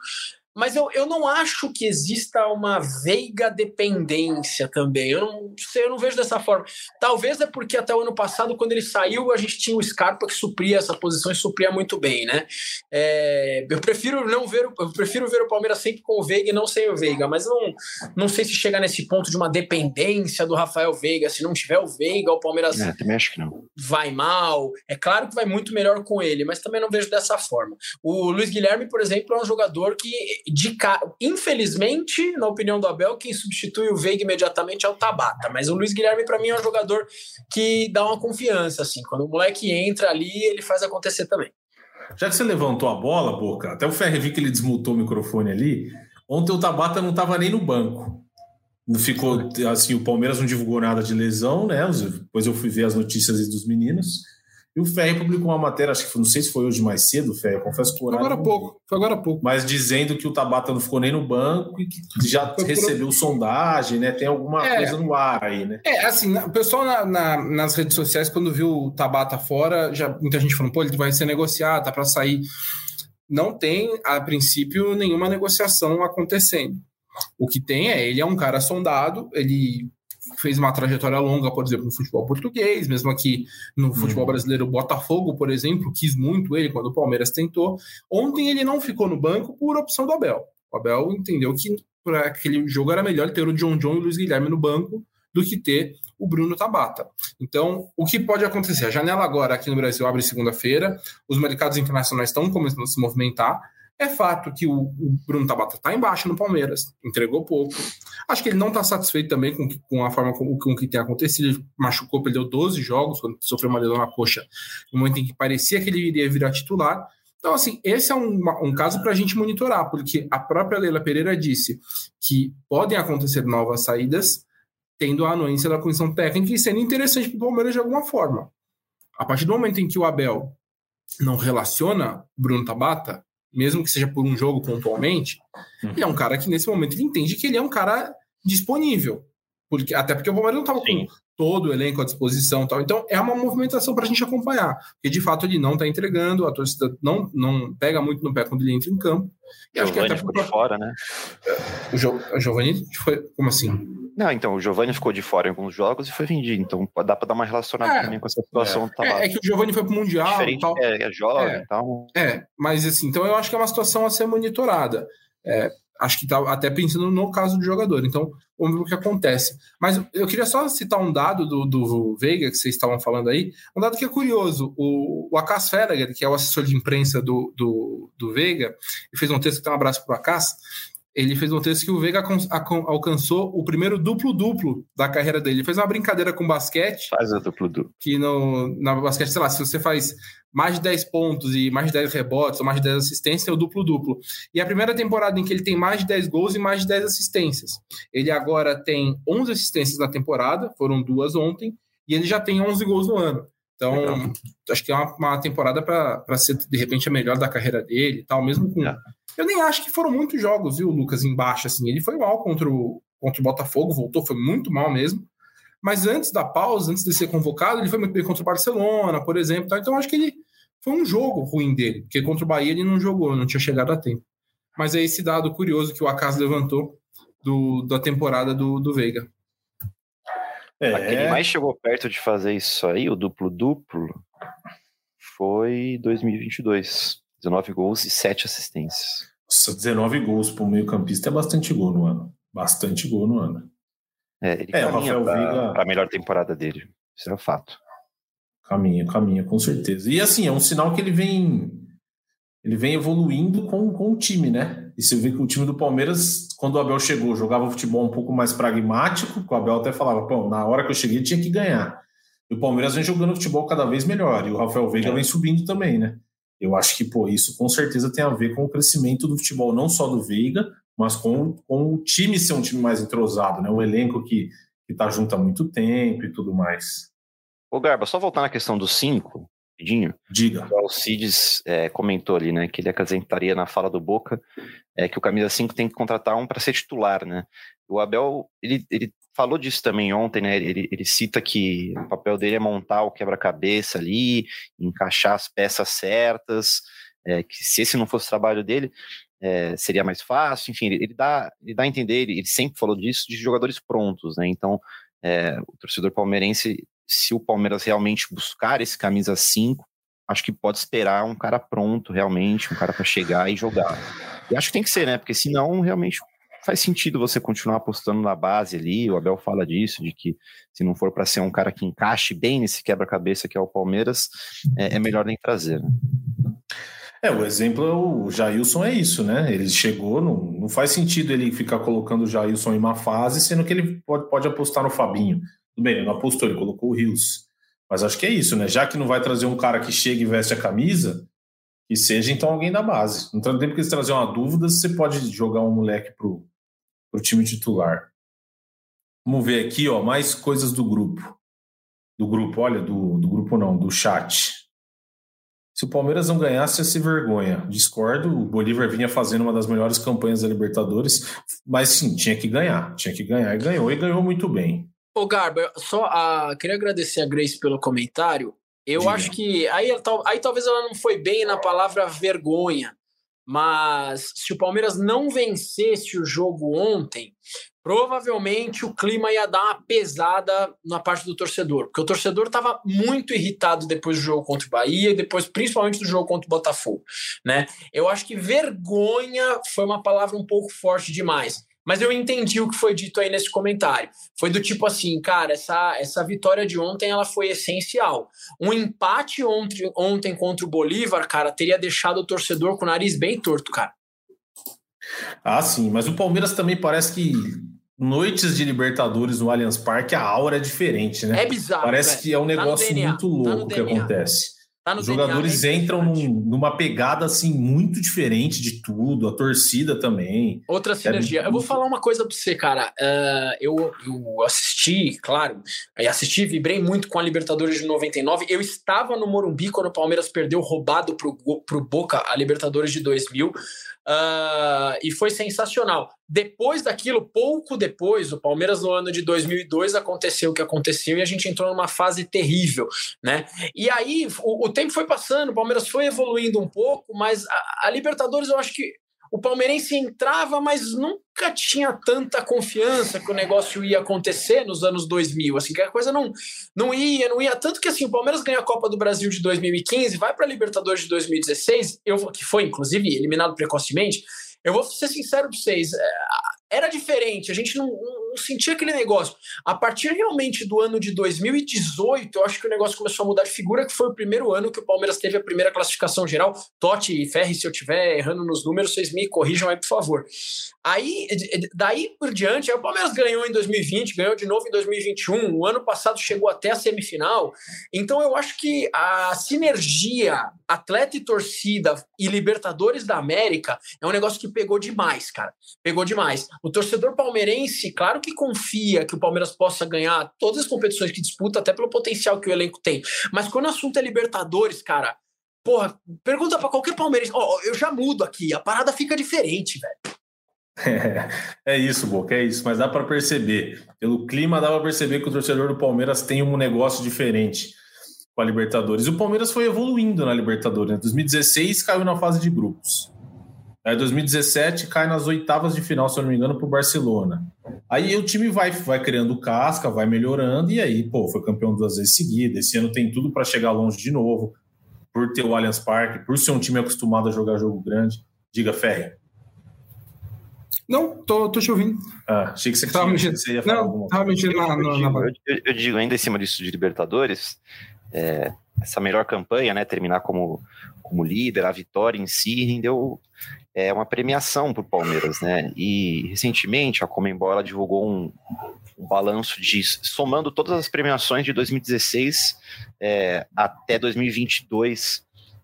Speaker 6: Mas eu, eu não acho que exista uma veiga dependência também. Eu não sei, eu não vejo dessa forma. Talvez é porque até o ano passado, quando ele saiu, a gente tinha o Scarpa que supria essa posição e supria muito bem, né? É, eu prefiro não ver, eu prefiro ver o Palmeiras sempre com o Veiga e não sem o Veiga, mas não, não sei se chega nesse ponto de uma dependência do Rafael Veiga. Se não tiver o Veiga, o Palmeiras
Speaker 4: é, também acho que não.
Speaker 6: vai mal. É claro que vai muito melhor com ele, mas também não vejo dessa forma. O Luiz Guilherme, por exemplo, é um jogador que de infelizmente, na opinião do Abel, quem substitui o Veiga imediatamente é o Tabata. Mas o Luiz Guilherme, para mim, é um jogador que dá uma confiança. assim. Quando o moleque entra ali, ele faz acontecer também.
Speaker 3: Já que você levantou a bola, Boca, até o Ferre vi que ele desmutou o microfone ali. Ontem o Tabata não estava nem no banco. Não ficou assim, o Palmeiras não divulgou nada de lesão, né? Depois eu fui ver as notícias dos meninos. E o Ferri publicou uma matéria, acho que não sei se foi hoje mais cedo, Ferri, confesso que
Speaker 5: foi agora há pouco, foi agora há pouco.
Speaker 3: Mas dizendo que o Tabata não ficou nem no banco e que já foi recebeu por... sondagem, né? Tem alguma é, coisa no ar aí, né?
Speaker 5: É, assim, o pessoal na, na, nas redes sociais, quando viu o Tabata fora, já muita gente falou, pô, ele vai ser negociado, tá para sair. Não tem, a princípio, nenhuma negociação acontecendo. O que tem é, ele é um cara sondado, ele fez uma trajetória longa, por exemplo, no futebol português, mesmo aqui no uhum. futebol brasileiro, o Botafogo, por exemplo, quis muito ele quando o Palmeiras tentou. Ontem ele não ficou no banco por opção do Abel. O Abel entendeu que para aquele jogo era melhor ter o John John e o Luiz Guilherme no banco do que ter o Bruno Tabata. Então, o que pode acontecer? A janela agora aqui no Brasil abre segunda-feira, os mercados internacionais estão começando a se movimentar. É fato que o, o Bruno Tabata está embaixo no Palmeiras, entregou pouco. Acho que ele não está satisfeito também com, com, a forma com, com que tem acontecido. Ele machucou, perdeu 12 jogos, quando sofreu uma lesão na coxa, no momento em que parecia que ele iria virar titular. Então, assim, esse é um, um caso para a gente monitorar, porque a própria Leila Pereira disse que podem acontecer novas saídas, tendo a anuência da comissão técnica e sendo interessante para o Palmeiras de alguma forma. A partir do momento em que o Abel não relaciona Bruno Tabata, mesmo que seja por um jogo pontualmente, uhum. ele é um cara que nesse momento ele entende que ele é um cara disponível. Porque, até porque o Palmeiras não estava com todo o elenco à disposição tal. Então é uma movimentação para a gente acompanhar. Porque de fato ele não está entregando, a torcida não, não pega muito no pé quando ele entra em campo.
Speaker 4: E acho que até ficou de fora, né?
Speaker 5: O, jo, o Giovanni foi. Como assim?
Speaker 4: Não, então, o Giovanni ficou de fora em alguns jogos e foi vendido. Então dá para dar uma relacionada é, também com essa situação
Speaker 5: é. É, é, que o Giovanni foi pro Mundial.
Speaker 4: Diferente,
Speaker 5: tal.
Speaker 4: É, é jovem e é, tal.
Speaker 5: É, mas assim, então eu acho que é uma situação a ser monitorada. É, acho que tá até pensando no caso do jogador. Então, vamos ver o que acontece. Mas eu queria só citar um dado do, do Veiga, que vocês estavam falando aí, um dado que é curioso. O, o Acas Ferreira, que é o assessor de imprensa do, do, do Veiga, e fez um texto que tem um abraço para o Acas, ele fez um texto que o Veiga alcançou o primeiro duplo-duplo da carreira dele. Ele fez uma brincadeira com basquete.
Speaker 4: Faz o duplo-duplo.
Speaker 5: Que no, na basquete, sei lá, se você faz mais de 10 pontos e mais de 10 rebotes ou mais de 10 assistências, é o duplo-duplo. E a primeira temporada em que ele tem mais de 10 gols e mais de 10 assistências. Ele agora tem 11 assistências na temporada, foram duas ontem, e ele já tem 11 gols no ano. Então, Legal. acho que é uma, uma temporada para ser, de repente, a melhor da carreira dele e tal, mesmo com. É. Eu nem acho que foram muitos jogos, viu, Lucas, embaixo, assim. Ele foi mal contra o, contra o Botafogo, voltou, foi muito mal mesmo. Mas antes da pausa, antes de ser convocado, ele foi muito bem contra o Barcelona, por exemplo. Tá? Então, acho que ele foi um jogo ruim dele, porque contra o Bahia ele não jogou, não tinha chegado a tempo. Mas é esse dado curioso que o Acaso levantou do, da temporada do, do Veiga.
Speaker 4: É. Aquele mais chegou perto de fazer isso aí, o duplo-duplo, foi 2022. 19 gols e 7 assistências.
Speaker 3: Nossa, 19 gols para o meio-campista é bastante gol no ano. Bastante gol no ano.
Speaker 4: É, ele é, caminha para a melhor temporada dele. Isso é um fato.
Speaker 3: Caminha, caminha, com certeza. E assim, é um sinal que ele vem ele vem evoluindo com, com o time, né? E você vê que o time do Palmeiras, quando o Abel chegou, jogava futebol um pouco mais pragmático, o Abel até falava, pô, na hora que eu cheguei tinha que ganhar. E o Palmeiras vem jogando futebol cada vez melhor, e o Rafael Veiga é. vem subindo também, né? Eu acho que, pô, isso com certeza tem a ver com o crescimento do futebol, não só do Veiga, mas com, com o time ser um time mais entrosado, né? O elenco que, que tá junto há muito tempo e tudo mais.
Speaker 4: Ô, Garba, só voltar na questão dos cinco, rapidinho.
Speaker 3: Diga.
Speaker 4: O Alcides é, comentou ali, né, que ele acrescentaria na fala do Boca é, que o camisa 5 tem que contratar um para ser titular, né? O Abel, ele, ele falou disso também ontem, né? Ele, ele cita que o papel dele é montar o quebra-cabeça ali, encaixar as peças certas, é, que se esse não fosse o trabalho dele, é, seria mais fácil. Enfim, ele, ele, dá, ele dá a entender, ele, ele sempre falou disso, de jogadores prontos, né? Então, é, o torcedor palmeirense, se o Palmeiras realmente buscar esse camisa 5, acho que pode esperar um cara pronto realmente, um cara para chegar e jogar. E acho que tem que ser, né? Porque senão realmente faz sentido você continuar apostando na base ali. O Abel fala disso, de que se não for para ser um cara que encaixe bem nesse quebra-cabeça que é o Palmeiras, é, é melhor nem trazer. Né?
Speaker 3: É, o exemplo, o Jailson é isso, né? Ele chegou, não, não faz sentido ele ficar colocando o Jailson em uma fase, sendo que ele pode, pode apostar no Fabinho. Tudo bem, ele não apostou, ele colocou o Rios. Mas acho que é isso, né? Já que não vai trazer um cara que chega e veste a camisa, que seja então alguém da base. Não tem tempo que eles trazer uma dúvida, você pode jogar um moleque pro, para o time titular. Vamos ver aqui, ó, mais coisas do grupo. Do grupo, olha, do, do grupo não, do chat. Se o Palmeiras não ganhasse, ia ser vergonha. Discordo, o Bolívar vinha fazendo uma das melhores campanhas da Libertadores, mas sim, tinha que ganhar. Tinha que ganhar e ganhou, e ganhou muito bem.
Speaker 6: Ô, Garba, só a, queria agradecer a Grace pelo comentário. Eu Diga. acho que aí, aí talvez ela não foi bem na palavra vergonha, mas se o Palmeiras não vencesse o jogo ontem, provavelmente o clima ia dar uma pesada na parte do torcedor, porque o torcedor estava muito irritado depois do jogo contra o Bahia e depois principalmente do jogo contra o Botafogo, né? Eu acho que vergonha foi uma palavra um pouco forte demais. Mas eu entendi o que foi dito aí nesse comentário. Foi do tipo assim, cara, essa, essa vitória de ontem ela foi essencial. Um empate ontem, ontem contra o Bolívar, cara, teria deixado o torcedor com o nariz bem torto, cara.
Speaker 3: Ah, sim, mas o Palmeiras também parece que noites de Libertadores no Allianz Parque, a aura é diferente, né?
Speaker 6: É bizarro.
Speaker 3: Parece velho. que é um tá negócio tá muito louco tá que acontece. Tá Os jogadores DNA, entram num, numa pegada assim muito diferente de tudo, a torcida também.
Speaker 6: Outra sinergia. É... Eu vou falar uma coisa para você, cara. Uh, eu, eu assisti, claro, assisti, vibrei muito com a Libertadores de 99. Eu estava no Morumbi quando o Palmeiras perdeu roubado pro, pro Boca a Libertadores de 2000. Uh, e foi sensacional. Depois daquilo, pouco depois, o Palmeiras no ano de 2002 aconteceu o que aconteceu e a gente entrou numa fase terrível, né? E aí o, o tempo foi passando, o Palmeiras foi evoluindo um pouco, mas a, a Libertadores eu acho que o palmeirense entrava, mas nunca tinha tanta confiança que o negócio ia acontecer nos anos 2000, assim, que a coisa não, não ia, não ia, tanto que assim, o Palmeiras ganha a Copa do Brasil de 2015, vai para a Libertadores de 2016, eu, que foi, inclusive, eliminado precocemente, eu vou ser sincero para vocês, é, era diferente, a gente não, não, sentia aquele negócio. A partir realmente do ano de 2018, eu acho que o negócio começou a mudar de figura, que foi o primeiro ano que o Palmeiras teve a primeira classificação geral. Totti e Ferri, se eu estiver errando nos números, vocês me corrijam aí, por favor. Aí, daí por diante, o Palmeiras ganhou em 2020, ganhou de novo em 2021, o ano passado chegou até a semifinal. Então eu acho que a sinergia atleta e torcida e Libertadores da América é um negócio que pegou demais, cara. Pegou demais. O torcedor palmeirense, que confia que o Palmeiras possa ganhar todas as competições que disputa, até pelo potencial que o elenco tem. Mas quando o assunto é Libertadores, cara, porra, pergunta para qualquer palmeirense. Ó, oh, eu já mudo aqui, a parada fica diferente, velho.
Speaker 3: É, isso, Boca, é isso. Mas dá para perceber. Pelo clima, dá para perceber que o torcedor do Palmeiras tem um negócio diferente com a Libertadores. E o Palmeiras foi evoluindo na Libertadores. Em né? 2016 caiu na fase de grupos. Aí 2017 cai nas oitavas de final, se eu não me engano, para o Barcelona. Aí o time vai, vai criando casca, vai melhorando, e aí, pô, foi campeão duas vezes seguidas. Esse ano tem tudo para chegar longe de novo, por ter o Allianz Parque, por ser um time acostumado a jogar jogo grande. Diga, Ferre.
Speaker 5: Não, tô, tô te ouvindo.
Speaker 3: Ah, achei que você, tava mexendo. Você ia falar
Speaker 5: não, tava mexendo na, na, na...
Speaker 4: Eu, eu, eu, digo, ainda em cima disso de Libertadores, é, essa melhor campanha, né, terminar como, como líder, a vitória em si rendeu é, uma premiação para o Palmeiras, né? E recentemente a Comembol divulgou um, um balanço de somando todas as premiações de 2016 é, até 2022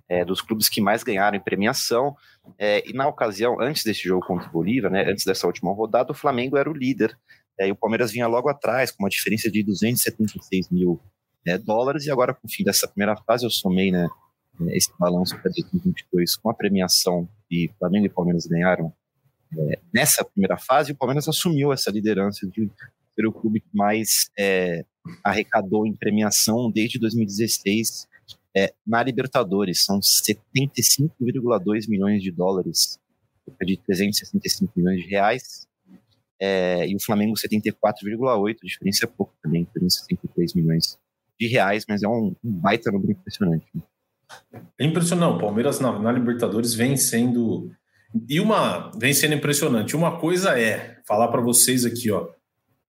Speaker 4: é, dos clubes que mais ganharam em premiação. É, e na ocasião, antes desse jogo contra o Bolívar, né, antes dessa última rodada, o Flamengo era o líder. É, e o Palmeiras vinha logo atrás, com uma diferença de 276 mil é, dólares. E agora, com o fim dessa primeira fase, eu somei né, esse balanço para 2022 com a premiação que Flamengo e Palmeiras ganharam é, nessa primeira fase. O Palmeiras assumiu essa liderança de ser o clube que mais é, arrecadou em premiação desde 2016 é, na Libertadores. São 75,2 milhões de dólares, de 365 milhões de reais. É, e o Flamengo 74,8, diferença é pouco também, 363 milhões de reais, mas é um, um baita número impressionante. Né?
Speaker 3: É impressionante, o Palmeiras na, na, Libertadores vem sendo e uma vem sendo impressionante. Uma coisa é falar para vocês aqui, ó,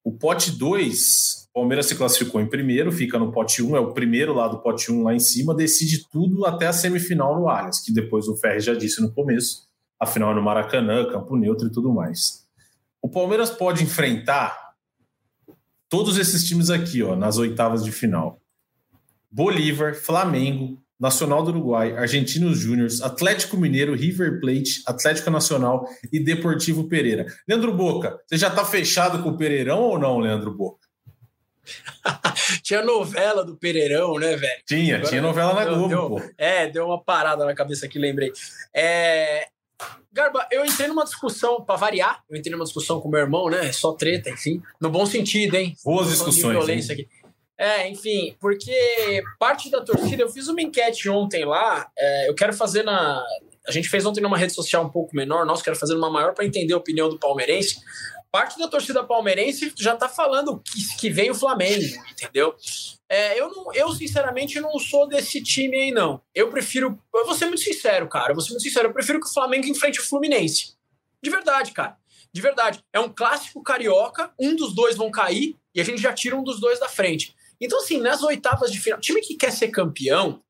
Speaker 3: o pote 2 Palmeiras se classificou em primeiro, fica no pote 1, é o primeiro lá do pote 1 lá em cima, decide tudo até a semifinal no Allianz, que depois o Ferri já disse no começo, a final é no Maracanã, campo neutro e tudo mais. O Palmeiras pode enfrentar todos esses times aqui, ó, nas oitavas de final. Bolívar, Flamengo, Nacional do Uruguai, Argentinos Júniors, Atlético Mineiro, River Plate, Atlético Nacional e Deportivo Pereira. Leandro Boca, você já está fechado com o Pereirão ou não, Leandro Boca?
Speaker 6: tinha novela do Pereirão, né, velho?
Speaker 3: Tinha, Agora, tinha novela na Globo.
Speaker 6: Deu, é, deu uma parada na cabeça aqui, lembrei. É, Garba, eu entrei numa discussão, para variar, eu entrei numa discussão com meu irmão, né? Só treta, enfim. No bom sentido, hein?
Speaker 3: Boas discussões.
Speaker 6: violência aqui. É, enfim, porque parte da torcida, eu fiz uma enquete ontem lá, é, eu quero fazer na. A gente fez ontem numa rede social um pouco menor, nós quero fazer uma maior para entender a opinião do palmeirense parte da torcida palmeirense já tá falando que, que vem o Flamengo, entendeu? É, eu, não, eu, sinceramente, não sou desse time aí, não. Eu prefiro. Eu vou ser muito sincero, cara. Eu vou ser muito sincero. Eu prefiro que o Flamengo enfrente o Fluminense. De verdade, cara. De verdade. É um clássico carioca. Um dos dois vão cair e a gente já tira um dos dois da frente. Então, assim, nas oitavas de final, time que quer ser campeão,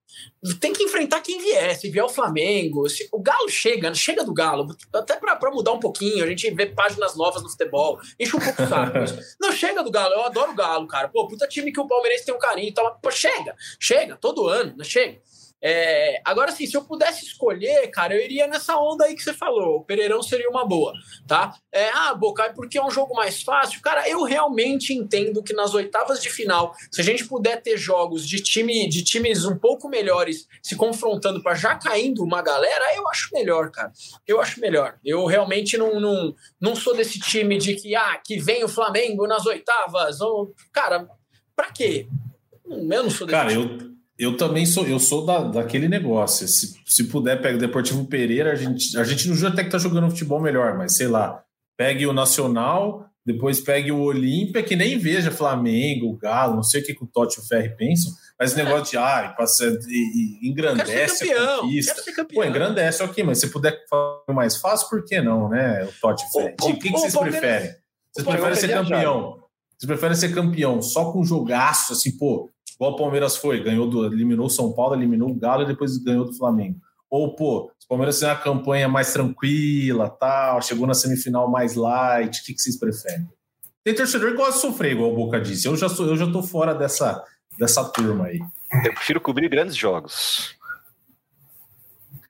Speaker 6: tem que enfrentar quem vier. Se vier o Flamengo, se, o Galo chega, chega do Galo, até para mudar um pouquinho, a gente vê páginas novas no futebol, enche um pouco o saco. Não, chega do Galo, eu adoro o Galo, cara. Pô, puta time que o Palmeirense tem um carinho, então, pô, chega, chega, todo ano, né? chega. É, agora, assim, se eu pudesse escolher, cara, eu iria nessa onda aí que você falou. O Pereirão seria uma boa, tá? É, ah, Boca, é porque é um jogo mais fácil. Cara, eu realmente entendo que nas oitavas de final, se a gente puder ter jogos de, time, de times um pouco melhores se confrontando para já caindo uma galera, eu acho melhor, cara. Eu acho melhor. Eu realmente não, não, não sou desse time de que, ah, que vem o Flamengo nas oitavas. Ou, cara, pra quê? Eu não sou desse
Speaker 3: cara, time. eu eu também sou, eu sou da, daquele negócio. Se, se puder, pega o Deportivo Pereira, a gente, a gente não jura até que tá jogando futebol melhor, mas sei lá, pegue o Nacional, depois pegue o Olímpia, que nem veja Flamengo, Galo, não sei o que, que o Totti e o Ferri pensam, mas esse negócio de ah, passa, e, e engrandece
Speaker 6: campeão,
Speaker 3: a conquista. Pô, engrandece, ok, mas se puder fazer mais fácil, por que não, né? O Totti e o Ferri. O, que, que vocês preferem? Vocês preferem ser campeão? Vocês preferem ser campeão só com jogaço, assim, pô, igual o Palmeiras foi, ganhou do, eliminou o São Paulo, eliminou o Galo e depois ganhou do Flamengo. Ou, pô, o Palmeiras tem uma campanha mais tranquila, tal, chegou na semifinal mais light, o que, que vocês preferem? Tem torcedor que gosta de sofrer, igual o Boca disse. Eu já, sou, eu já tô fora dessa, dessa turma aí.
Speaker 4: Eu prefiro cobrir grandes jogos.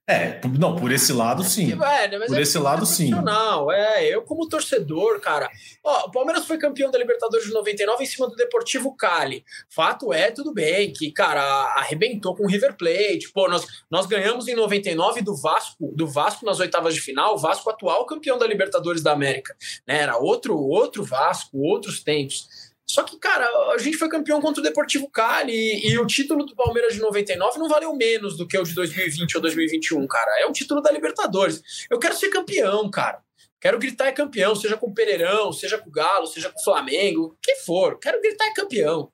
Speaker 3: É, não, por esse lado sim. É, por é esse lado sim.
Speaker 6: É, eu como torcedor, cara. Ó, o Palmeiras foi campeão da Libertadores de 99 em cima do Deportivo Cali. Fato é, tudo bem, que, cara, arrebentou com o River Plate. Pô, nós, nós ganhamos em 99 do Vasco, do Vasco nas oitavas de final, o Vasco atual campeão da Libertadores da América. Né? Era outro, outro Vasco, outros tempos. Só que, cara, a gente foi campeão contra o Deportivo Cali e, e, o título do Palmeiras de 99 não valeu menos do que o de 2020 ou 2021, cara. É um título da Libertadores. Eu quero ser campeão, cara. Quero gritar é campeão, seja com o Pereirão, seja com o Galo, seja com o Flamengo, o que for. Quero gritar é campeão.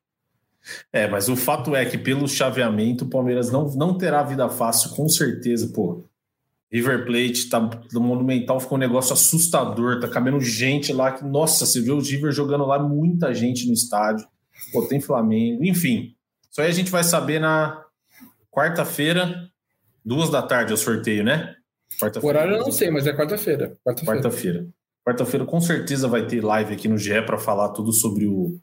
Speaker 3: É, mas o fato é que pelo chaveamento o Palmeiras não, não terá vida fácil, com certeza, pô. River Plate tá no Monumental ficou um negócio assustador, tá cabendo gente lá que, nossa, você viu o River jogando lá, muita gente no estádio. Pô, tem Flamengo, enfim. Isso aí a gente vai saber na quarta-feira, duas da tarde é o sorteio, né?
Speaker 5: O horário eu não sei, mas é quarta-feira.
Speaker 3: Quarta-feira. Quarta-feira. Quarta-feira com certeza vai ter live aqui no GE para falar tudo sobre o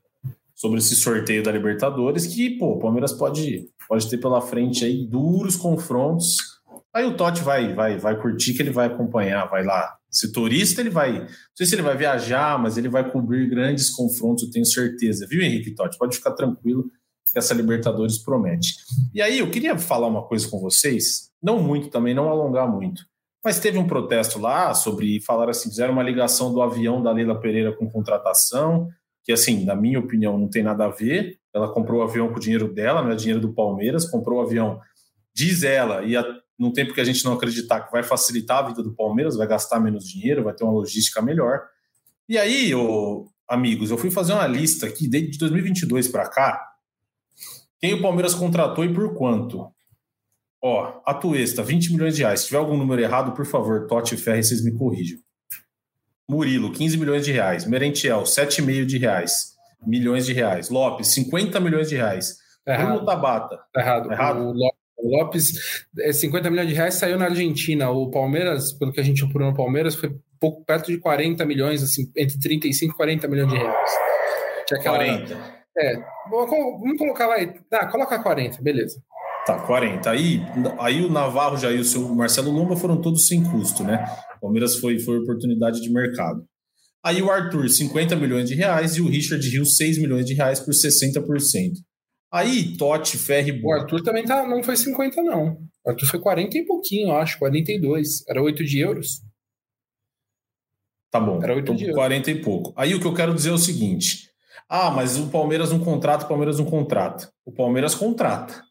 Speaker 3: sobre esse sorteio da Libertadores que, pô, o Palmeiras pode pode ter pela frente aí duros confrontos Aí o Totti vai, vai, vai curtir, que ele vai acompanhar, vai lá. Se turista, ele vai. Não sei se ele vai viajar, mas ele vai cobrir grandes confrontos, eu tenho certeza. Viu, Henrique Totti? Pode ficar tranquilo que essa Libertadores promete. E aí, eu queria falar uma coisa com vocês, não muito também, não alongar muito. Mas teve um protesto lá sobre falar assim, fizeram uma ligação do avião da Leila Pereira com contratação, que assim, na minha opinião, não tem nada a ver. Ela comprou o avião com o dinheiro dela, não é dinheiro do Palmeiras, comprou o avião, diz ela, e a, num tempo que a gente não acreditar que vai facilitar a vida do Palmeiras, vai gastar menos dinheiro, vai ter uma logística melhor. E aí, ô, amigos, eu fui fazer uma lista aqui desde 2022 para cá, quem o Palmeiras contratou e por quanto? Ó, a Tuesta, 20 milhões de reais. Se tiver algum número errado, por favor, Totti e Ferri, vocês me corrijam. Murilo, 15 milhões de reais. Merentiel, 7,5 de reais. Milhões de reais. Lopes, 50 milhões de reais.
Speaker 5: Tá errado.
Speaker 3: Bruno Tabata.
Speaker 5: Tá errado.
Speaker 3: Tá errado?
Speaker 5: O Lo- o Lopes, é, 50 milhões de reais saiu na Argentina. O Palmeiras, pelo que a gente apurou no Palmeiras, foi pouco perto de 40 milhões, assim, entre 35 e 40 milhões de reais. Que é aquela-
Speaker 3: 40.
Speaker 5: É, vamos colocar lá. aí. Tá, coloca 40, beleza.
Speaker 3: Tá, 40. Aí, aí o Navarro já e o seu Marcelo Lomba foram todos sem custo, né? O Palmeiras foi, foi oportunidade de mercado. Aí o Arthur, 50 milhões de reais, e o Richard Rio, 6 milhões de reais por 60%. Aí, Totti, Ferri,
Speaker 5: O. Arthur também tá, não foi 50, não. O Arthur foi 40 e pouquinho, eu acho, 42. Era 8 de euros.
Speaker 3: Tá bom.
Speaker 5: Era oito
Speaker 3: Então,
Speaker 5: dias.
Speaker 3: 40 e pouco. Aí o que eu quero dizer é o seguinte: ah, mas o Palmeiras não contrata, o Palmeiras não contrata. O Palmeiras contrata.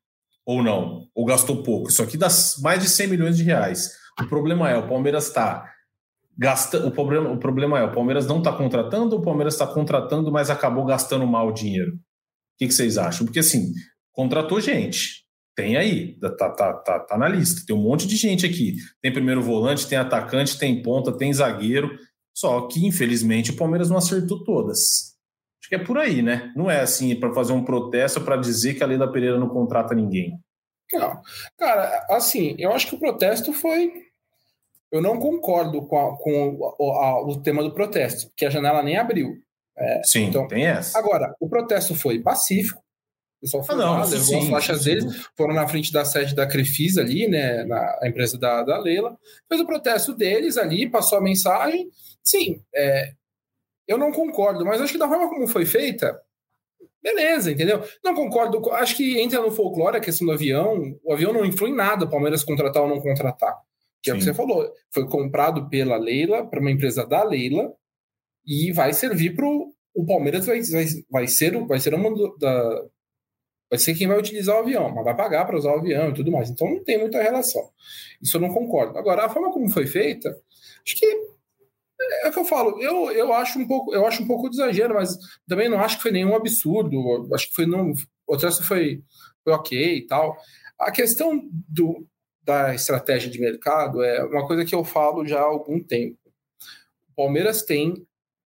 Speaker 3: Ou não, ou gastou pouco. Isso aqui dá mais de 100 milhões de reais. O problema é, o Palmeiras está gastando. O problema, o problema é, o Palmeiras não está contratando, o Palmeiras está contratando, mas acabou gastando mal o dinheiro. Que, que vocês acham? Porque assim, contratou gente. Tem aí, tá, tá, tá, tá na lista. Tem um monte de gente aqui. Tem primeiro volante, tem atacante, tem ponta, tem zagueiro. Só que, infelizmente, o Palmeiras não acertou todas. Acho que é por aí, né? Não é assim para fazer um protesto para dizer que a Leila Pereira não contrata ninguém.
Speaker 5: Não. Cara, assim, eu acho que o protesto foi. Eu não concordo com, a- com o, a- o tema do protesto, porque a janela nem abriu.
Speaker 3: Sim,
Speaker 5: então-
Speaker 3: tem essa.
Speaker 5: Agora, o protesto foi pacífico. O pessoal foi
Speaker 3: Ah, não,
Speaker 5: lá, levou
Speaker 3: sim,
Speaker 5: as faixas
Speaker 3: isso
Speaker 5: deles,
Speaker 3: sim.
Speaker 5: foram na frente da sede da Crefisa ali, né, na a empresa da, da Leila, fez o protesto deles ali, passou a mensagem. Sim, é, eu não concordo, mas acho que da forma como foi feita, beleza, entendeu? Não concordo, acho que entra no folclore a questão do avião, o avião não influi em nada, o Palmeiras contratar ou não contratar. Que é o que
Speaker 3: Sim.
Speaker 5: você falou, foi comprado pela Leila, para uma empresa da Leila, e vai servir para o Palmeiras vai, vai, vai ser vai ser uma da vai ser quem vai utilizar o avião, mas vai pagar para usar o avião e tudo mais. Então não tem muita relação. Isso eu não concordo. Agora a forma como foi feita, acho que é o que eu falo. Eu, eu acho um pouco eu acho um pouco de exagero, mas também não acho que foi nenhum absurdo. Acho que foi não o resto foi foi ok e tal. A questão do da estratégia de mercado é uma coisa que eu falo já há algum tempo. O Palmeiras tem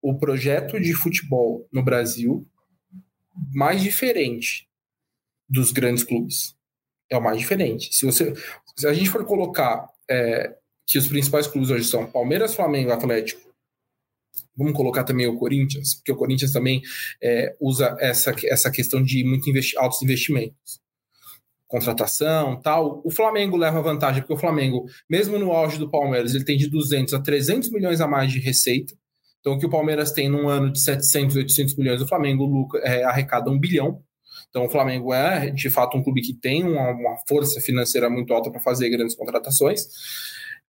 Speaker 5: o projeto de futebol no Brasil mais diferente dos grandes clubes. É o mais diferente. Se, você, se a gente for colocar é, que os principais clubes hoje são Palmeiras, Flamengo, Atlético, vamos colocar também o Corinthians, porque o Corinthians também é, usa essa, essa questão de muito investi altos investimentos. Contratação, tal. O Flamengo leva vantagem, porque o Flamengo, mesmo no auge do Palmeiras, ele tem de 200 a 300 milhões a mais de receita. Então, o que o Palmeiras tem num ano de 700, 800 milhões, o Flamengo é, arrecada um bilhão. Então, o Flamengo é, de fato, um clube que tem uma, uma força financeira muito alta para fazer grandes contratações.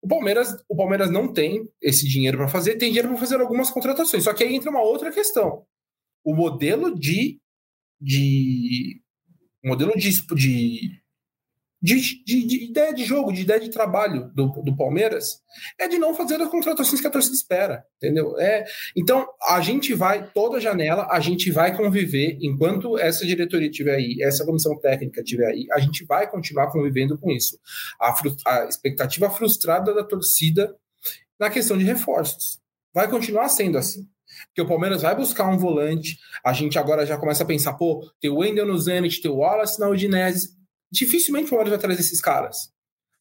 Speaker 5: O Palmeiras, o Palmeiras não tem esse dinheiro para fazer, tem dinheiro para fazer algumas contratações. Só que aí entra uma outra questão. O modelo de. de modelo de, de, de, de, de ideia de jogo, de ideia de trabalho do, do Palmeiras é de não fazer as contratações que a torcida espera, entendeu? É, então, a gente vai, toda janela, a gente vai conviver, enquanto essa diretoria estiver aí, essa comissão técnica estiver aí, a gente vai continuar convivendo com isso. A, a expectativa frustrada da torcida na questão de reforços. Vai continuar sendo assim. Porque o Palmeiras vai buscar um volante, a gente agora já começa a pensar, pô, tem o Wendel no Zenit, tem o Wallace na Udinese. Dificilmente o Palmeiras vai trazer esses caras.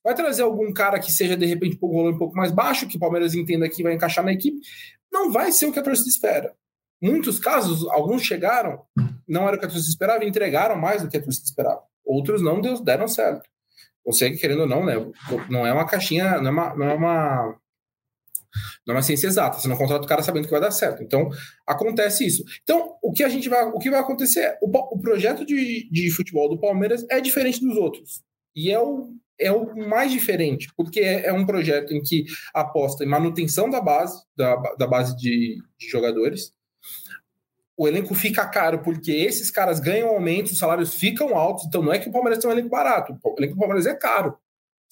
Speaker 5: Vai trazer algum cara que seja, de repente, um valor um pouco mais baixo, que o Palmeiras entenda que vai encaixar na equipe. Não vai ser o que a torcida espera. Muitos casos, alguns chegaram, não era o que a torcida esperava, e entregaram mais do que a torcida esperava. Outros não deram certo. Consegue, querendo ou não, né? Não é uma caixinha, não é uma, não é uma não é uma ciência exata. Você não contrata o cara sabendo que vai dar certo. Então, acontece isso. Então, o que a gente vai, o que vai acontecer é o, o projeto de, de futebol do Palmeiras é diferente dos outros. E é o, é o mais diferente, porque é, é um projeto em que aposta em manutenção da base, da, da base de, de jogadores. O elenco fica caro porque esses caras ganham aumento, os salários ficam altos. Então, não é que o Palmeiras tem um elenco barato. O elenco do Palmeiras é caro.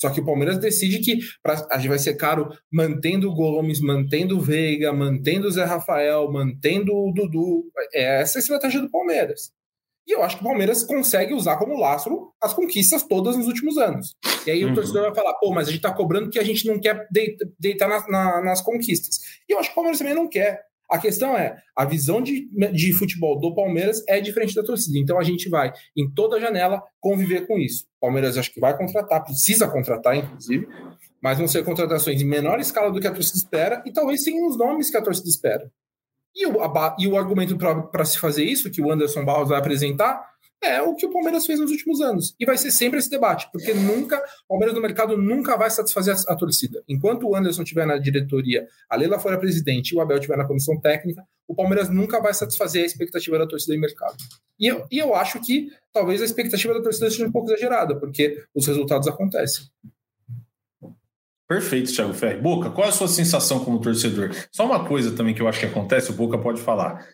Speaker 5: Só que o Palmeiras decide que pra, a gente vai ser caro mantendo o Gomes, mantendo o Veiga, mantendo o Zé Rafael, mantendo o Dudu. É essa a estratégia do Palmeiras. E eu acho que o Palmeiras consegue usar como lastro as conquistas todas nos últimos anos. E aí uhum. o torcedor vai falar, pô, mas a gente tá cobrando que a gente não quer deitar na, na, nas conquistas. E eu acho que o Palmeiras também não quer. A questão é, a visão de, de futebol do Palmeiras é diferente da torcida. Então a gente vai, em toda janela, conviver com isso. O Palmeiras acho que vai contratar, precisa contratar, inclusive, mas vão ser contratações em menor escala do que a torcida espera e talvez sem os nomes que a torcida espera. E o, a, e o argumento para se fazer isso, que o Anderson Barros vai apresentar, é o que o Palmeiras fez nos últimos anos. E vai ser sempre esse debate, porque nunca, o Palmeiras no mercado nunca vai satisfazer a, a, torcida. Enquanto o Anderson estiver na diretoria, a Leila for a presidente e o Abel estiver na comissão técnica, o Palmeiras nunca vai satisfazer a expectativa da torcida em mercado. E eu, e eu acho que talvez a expectativa da torcida seja um pouco exagerada, porque os resultados acontecem.
Speaker 3: Perfeito, Thiago Ferri. Boca, qual é a sua sensação como torcedor? Só uma coisa também que eu acho que acontece, o Boca pode falar.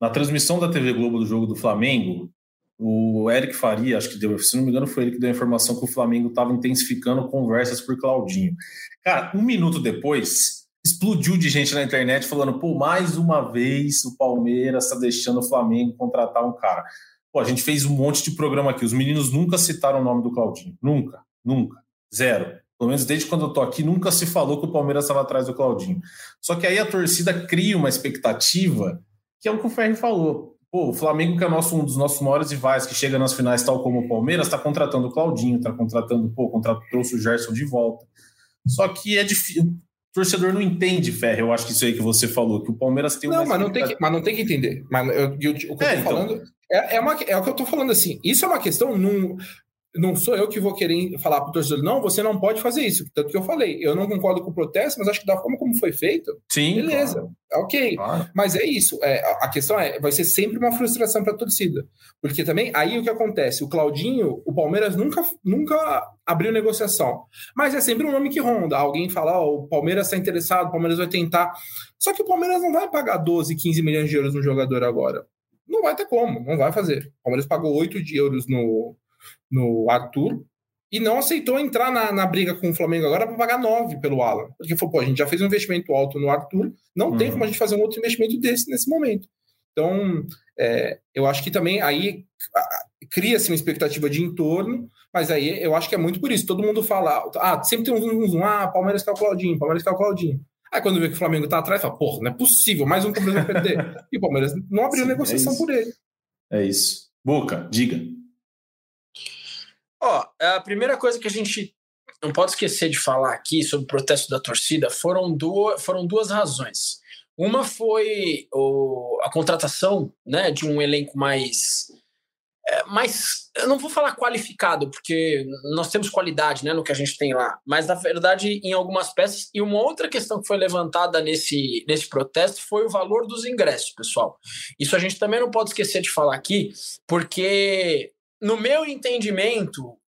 Speaker 3: Na transmissão da TV Globo do jogo do Flamengo, o Eric Faria, acho que deu, se não me engano, foi ele que deu a informação que o Flamengo estava intensificando conversas por Claudinho. Cara, um minuto depois, explodiu de gente na internet falando: pô, mais uma vez o Palmeiras está deixando o Flamengo contratar um cara. Pô, a gente fez um monte de programa aqui. Os meninos nunca citaram o nome do Claudinho. Nunca, nunca. Zero. Pelo menos desde quando eu tô aqui, nunca se falou que o Palmeiras estava atrás do Claudinho. Só que aí a torcida cria uma expectativa, que é o que o Ferri falou Pô, o Flamengo, que é nosso, um dos nossos maiores rivais, que chega nas finais, tal como o Palmeiras, está contratando o Claudinho, está contratando, pô, contrato, trouxe o Gerson de volta. Só que é difícil. O torcedor não entende, Ferre. Eu acho que isso aí que você falou, que o Palmeiras tem
Speaker 5: Não, mas não, tem que, mas não tem que entender. Mas eu, eu, o que é, eu tô então... falando. É, é, uma, é o que eu tô falando assim. Isso é uma questão. Num, não sou eu que vou querer falar para o torcedor, não, você não pode fazer isso. Tanto que eu falei, eu não concordo com o protesto, mas acho que da forma como foi feito,
Speaker 3: Sim,
Speaker 5: beleza, claro. É ok. Claro. Mas é isso. É, a questão é, vai ser sempre uma frustração para a torcida. Porque também, aí o que acontece? O Claudinho, o Palmeiras nunca, nunca abriu negociação. Mas é sempre um nome que ronda. Alguém fala, oh, o Palmeiras está interessado, o Palmeiras vai tentar. Só que o Palmeiras não vai pagar 12, 15 milhões de euros no jogador agora. Não vai ter como, não vai fazer. O Palmeiras pagou 8 de euros no, no Arthur e não aceitou entrar na, na briga com o Flamengo agora para pagar 9 pelo Alan. Porque falou, pô, a gente já fez um investimento alto no Arthur, não uhum. tem como a gente fazer um outro investimento desse nesse momento. Então, é, eu acho que também aí cria-se uma expectativa de entorno, mas aí eu acho que é muito por isso. Todo mundo fala, ah, sempre tem um, um, um ah, Palmeiras quer o Claudinho, Palmeiras quer o Claudinho. Aí quando vê que o Flamengo tá atrás, fala, porra, não é possível, mais um problema vai perder. e o Palmeiras não abriu Sim, negociação é por ele.
Speaker 3: É isso. Boca, diga.
Speaker 6: Ó, a primeira coisa que a gente não pode esquecer de falar aqui sobre o protesto da torcida foram duas, foram duas razões. Uma foi o, a contratação né, de um elenco mais. É, mais. Eu não vou falar qualificado, porque nós temos qualidade né, no que a gente tem lá, mas na verdade em algumas peças. E uma outra questão que foi levantada nesse, nesse protesto foi o valor dos ingressos, pessoal. Isso a gente também não pode esquecer de falar aqui, porque no meu entendimento,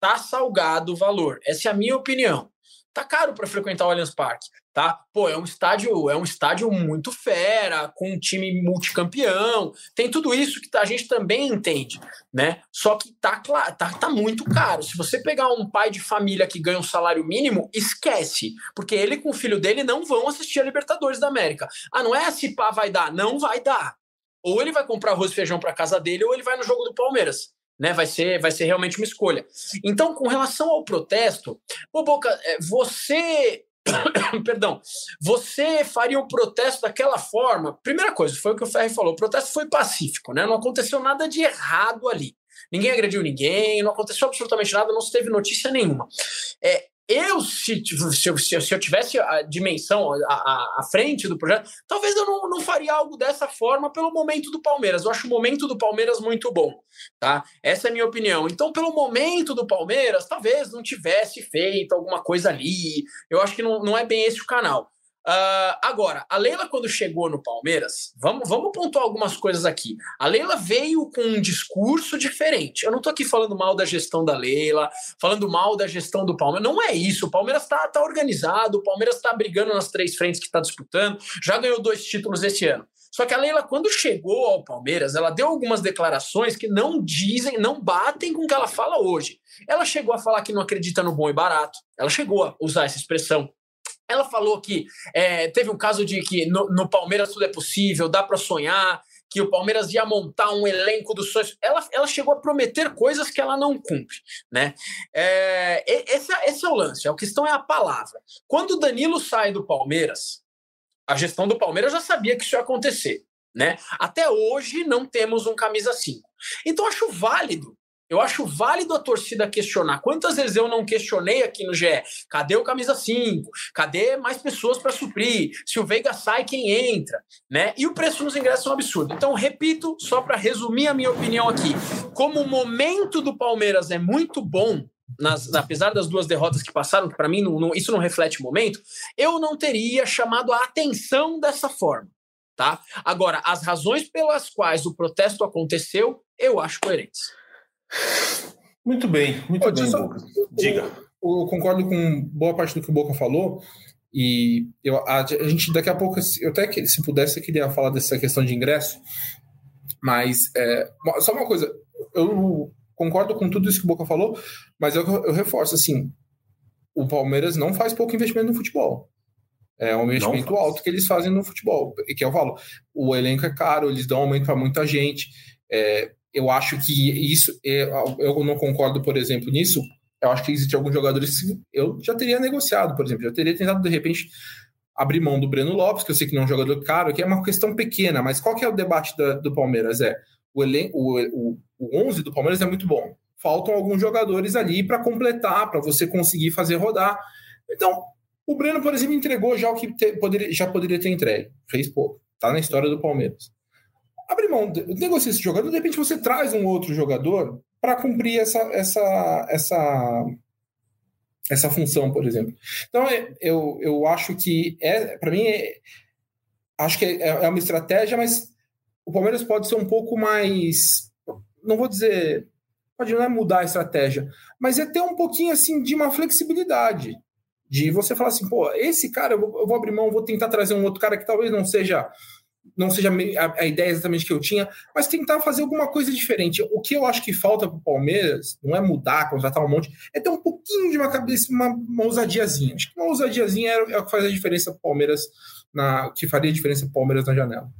Speaker 6: tá salgado o valor. Essa é a minha opinião. Tá caro para frequentar o Allianz Parque, tá? Pô, é um estádio, é um estádio muito fera, com um time multicampeão, tem tudo isso que a gente também entende, né? Só que tá, tá, tá muito caro. Se você pegar um pai de família que ganha um salário mínimo, esquece, porque ele com o filho dele não vão assistir a Libertadores da América. Ah, não é se pá vai dar, não vai dar. Ou ele vai comprar arroz e feijão para casa dele, ou ele vai no jogo do Palmeiras né? Vai ser, vai ser realmente uma escolha. Então, com relação ao protesto, ô Boca, é, você perdão, você faria um protesto daquela forma? Primeira coisa, foi o que o Ferri falou, o protesto foi pacífico, né? Não aconteceu nada de errado ali. Ninguém agrediu ninguém, não aconteceu absolutamente nada, não se teve notícia nenhuma. É, eu, se, se, eu, se eu tivesse a dimensão, a, frente do projeto, talvez eu não, não faria algo dessa forma pelo momento do Palmeiras. Eu acho o momento do Palmeiras muito bom, tá? Essa é a minha opinião. Então, pelo momento do Palmeiras, talvez não tivesse feito alguma coisa ali. Eu acho que não, não é bem esse o canal. Uh, agora, a Leila, quando chegou no Palmeiras, vamos, vamos pontuar algumas coisas aqui. A Leila veio com um discurso diferente. Eu não estou aqui falando mal da gestão da Leila, falando mal da gestão do Palmeiras. Não é isso. O Palmeiras está tá organizado, o Palmeiras está brigando nas três frentes que está disputando, já ganhou dois títulos esse ano. Só que a Leila, quando chegou ao Palmeiras, ela deu algumas declarações que não dizem, não batem com o que ela fala hoje. Ela chegou a falar que não acredita no bom e barato. Ela chegou a usar essa expressão. Ela falou que é, teve um caso de que no, no Palmeiras tudo é possível, dá para sonhar, que o Palmeiras ia montar um elenco dos sonhos. Ela, ela chegou a prometer coisas que ela não cumpre. Né? É, esse, esse é o lance, a questão é a palavra. Quando o Danilo sai do Palmeiras, a gestão do Palmeiras já sabia que isso ia acontecer. Né? Até hoje não temos um camisa 5. Então acho válido eu acho válido a torcida questionar. Quantas vezes eu não questionei aqui no GE? Cadê o camisa 5? Cadê mais pessoas para suprir? Se o Veiga sai, quem entra? Né? E o preço nos ingressos é um absurdo. Então, repito, só para resumir a minha opinião aqui. Como o momento do Palmeiras é muito bom, nas, apesar das duas derrotas que passaram, para mim não, não, isso não reflete o momento, eu não teria chamado a atenção dessa forma. Tá? Agora, as razões pelas quais o protesto aconteceu, eu acho coerentes.
Speaker 3: Muito bem, muito bem, só, Boca.
Speaker 5: Diga. Eu, eu, concordo com boa parte do que o Boca falou. E eu, a, a, gente daqui a pouco, eu até que se pudesse, eu queria falar dessa questão de ingresso. Mas é, só uma coisa, eu concordo com tudo isso que o Boca falou, mas eu, eu reforço assim: o Palmeiras não faz pouco investimento no futebol. É um investimento alto que eles fazem no futebol. E que eu falo, o elenco é caro, eles dão aumento para muita gente. É, eu acho que isso, é, eu não concordo, por exemplo, nisso. Eu acho que existem alguns jogadores que eu já teria negociado, por exemplo, já teria tentado de repente abrir mão do Breno Lopes, que eu sei que não é um jogador caro, que é uma questão pequena, mas qual que é o debate da, do Palmeiras? É o, elen o, o, o 11 do Palmeiras é muito bom. Faltam alguns jogadores ali para completar, para você conseguir fazer rodar. Então, o Breno, por exemplo, entregou já o que te, poderia, já poderia ter entregue. Fez pouco. Tá na história do Palmeiras abre mão, negocia esse jogador, de repente você traz um outro jogador para cumprir essa, essa, essa, essa função, por exemplo. Então, é, eu, eu acho que, é para mim, é, acho que é, é uma estratégia, mas o Palmeiras pode ser um pouco mais, não vou dizer, pode não é mudar a estratégia, mas é ter um pouquinho assim de uma flexibilidade. De você falar assim, pô, esse cara eu vou, eu vou abrir mão, vou tentar trazer um outro cara que talvez não seja não seja a, ideia exatamente que eu tinha, mas tentar fazer alguma coisa diferente. O que eu acho que falta para o Palmeiras não é mudar, contratar um monte, é ter um pouquinho de uma cabeça, uma, uma ousadiazinha. Acho que uma ousadiazinha é, é o que faz a diferença para o Palmeiras, na, que faria a diferença para o Palmeiras na janela.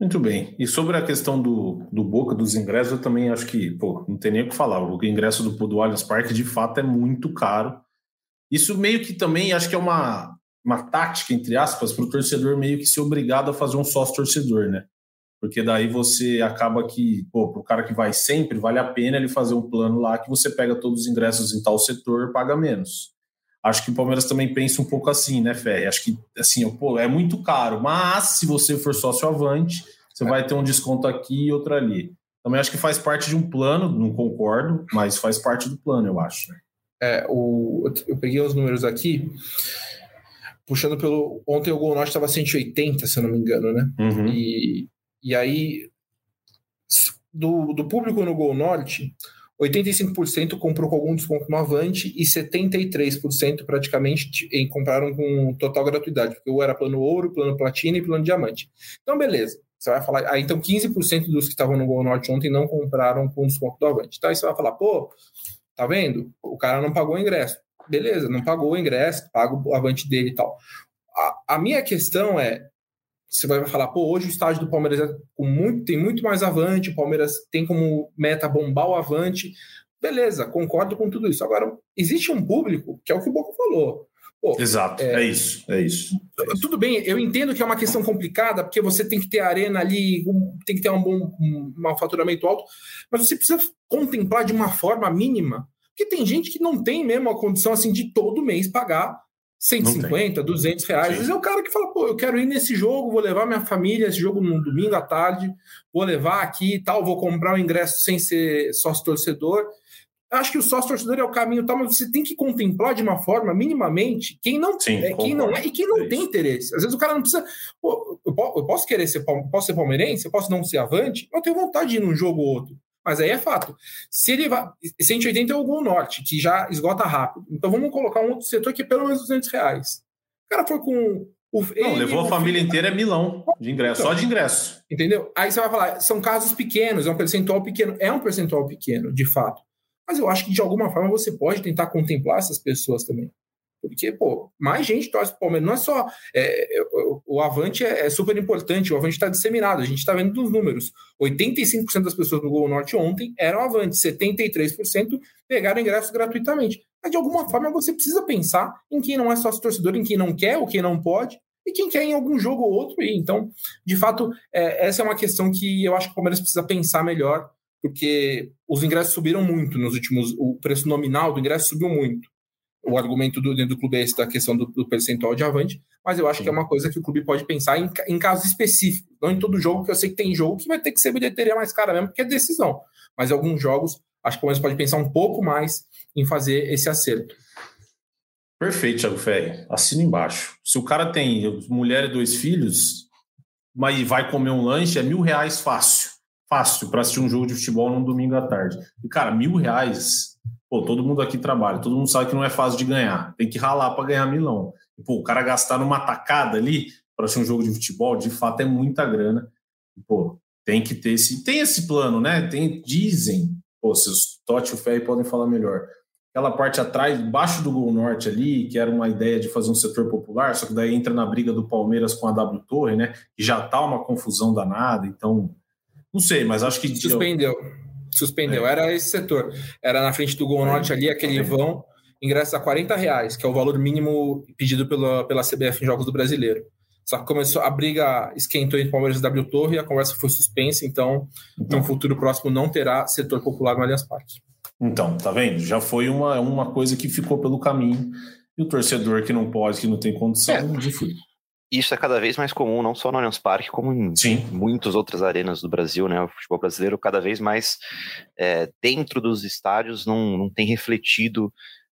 Speaker 3: Muito bem. E sobre a questão do, do Boca, dos ingressos, eu também acho que, pô, não tem nem o que falar. O ingresso do, do Allianz Parque, de fato, é muito caro. Isso meio que também acho que é uma, uma tática, entre aspas, para o torcedor meio que ser obrigado a fazer um sócio torcedor, né? Porque daí você acaba que, pô, para o cara que vai sempre, vale a pena ele fazer um plano lá que você pega todos os ingressos em tal setor paga menos. Acho que o Palmeiras também pensa um pouco assim, né, Fé? Acho que, assim, pô, é muito caro, mas se você for sócio avante, você é. vai ter um desconto aqui e outro ali. Também acho que faz parte de um plano, não concordo, mas faz parte do plano, eu acho.
Speaker 5: É, o, eu peguei os números aqui puxando pelo. Ontem o Gol Norte estava 180, se eu não me engano, né? Uhum. E, e aí, do, do público no Gol Norte, 85% comprou com algum desconto no Avante e 73% praticamente em, compraram com total gratuidade, porque ou era plano ouro, plano platina e plano diamante. Então, beleza. Você vai falar, ah, então 15% dos que estavam no Gol Norte ontem não compraram com desconto do Avante. Então aí você vai falar, pô, tá vendo? O cara não pagou o ingresso beleza, não pagou o ingresso, paga o avante dele e tal. A, a, minha questão é, você vai falar, pô, hoje o estádio do Palmeiras é muito, tem muito mais avante, o Palmeiras tem como meta bombar o avante. Beleza, concordo com tudo isso. Agora, existe um público, que é o que o Boca falou.
Speaker 3: Pô, Exato, é, é, isso, é isso, é.
Speaker 5: Tudo bem, eu entendo que é uma questão complicada, porque você tem que ter arena ali, tem que ter um bom um, um faturamento alto, mas você precisa contemplar de uma forma mínima Porque tem gente que não tem mesmo a condição assim de todo mês pagar 150, 200 reais. Sim. Às vezes é o cara que fala, pô, eu quero ir nesse jogo, vou levar minha família, esse jogo no domingo à tarde, vou levar aqui e tal, vou comprar o ingresso sem ser sócio torcedor. Eu acho que o sócio torcedor é o caminho tal, mas você tem que contemplar de uma forma, minimamente, quem não, Sim, é, quem não é e quem não é tem interesse. Às vezes o cara não precisa. Pô, eu posso querer ser, posso ser palmeirense, eu posso não ser avante, eu tenho vontade de ir num jogo ou outro. Mas aí é fato. Se ele vai. 180 é o Gol Norte, que já esgota rápido. Então vamos colocar um outro setor que é pelo menos 200 reais. O cara foi com.
Speaker 3: O, não, ele, levou a família filho, inteira é milão de ingresso, então, só de ingresso.
Speaker 5: Entendeu? Aí você vai falar, são casos pequenos, é um percentual pequeno. É um percentual pequeno, de fato. Mas eu acho que de alguma forma você pode tentar contemplar essas pessoas também. Porque, pô, mais gente torce pro Palmeiras. Não é só. É, o Avante é, é, super importante, o Avante está disseminado. A gente está vendo dos números. 85% das pessoas no Gol Norte ontem eram Avante, 73% pegaram ingressos gratuitamente. Mas de alguma forma você precisa pensar em quem não é sócio torcedor, em quem não quer, ou quem não pode, e quem quer em algum jogo ou outro. E então, de fato, é, essa é uma questão que eu acho que o Palmeiras precisa pensar melhor, porque os ingressos subiram muito nos últimos. O preço nominal do ingresso subiu muito o argumento do, dentro do clube é esse da questão do, do percentual de avante, mas eu acho Sim. que é uma coisa que o clube pode pensar em, em casos específicos, não em todo jogo, que eu sei que tem jogo que vai ter que ser bilheteria mais cara mesmo, porque é decisão. Mas em alguns jogos, acho que o Palmeiras pode pensar um pouco mais em fazer esse acerto.
Speaker 3: Perfeito, Thiago Ferri. Assina embaixo. Se o cara tem mulher e dois filhos, mas vai comer um lanche, é mil reais fácil. Fácil para assistir um jogo de futebol num domingo à tarde. E, cara, mil reais Pô, todo mundo aqui trabalha, todo mundo sabe que não é fácil de ganhar. Tem que ralar para ganhar milão. E, pô, o cara gastar numa tacada ali para ser um jogo de futebol, de fato é muita grana. E, pô, tem que ter esse. Tem esse plano, né? Tem, dizem, pô, se os Totti e o Ferri podem falar melhor. Aquela parte atrás, embaixo do Gol Norte ali, que era uma ideia de fazer um setor popular, só que daí entra na briga do Palmeiras com a W Torre, né? E já tá uma confusão danada, então. Não sei, mas acho que.
Speaker 5: Suspendeu. Eu, Suspendeu. É. Era esse setor. Era na frente do Gol Norte ali, aquele vão, ingresso a 40 reais, que é o valor mínimo pedido pela, pela CBF em Jogos do Brasileiro. Só que começou a briga esquentou entre Palmeiras e W Torre e a conversa foi suspensa, então, então no futuro próximo não terá setor popular no Allianz Parque.
Speaker 3: Então, tá vendo? Já foi uma, uma coisa que ficou pelo caminho. E o torcedor que não pode, que não tem condição, é.
Speaker 4: Isso é cada vez mais comum, não só no Allianz Parque, como em Sim. muitas outras arenas do Brasil, né? O futebol brasileiro cada vez mais é, dentro dos estádios não, não tem refletido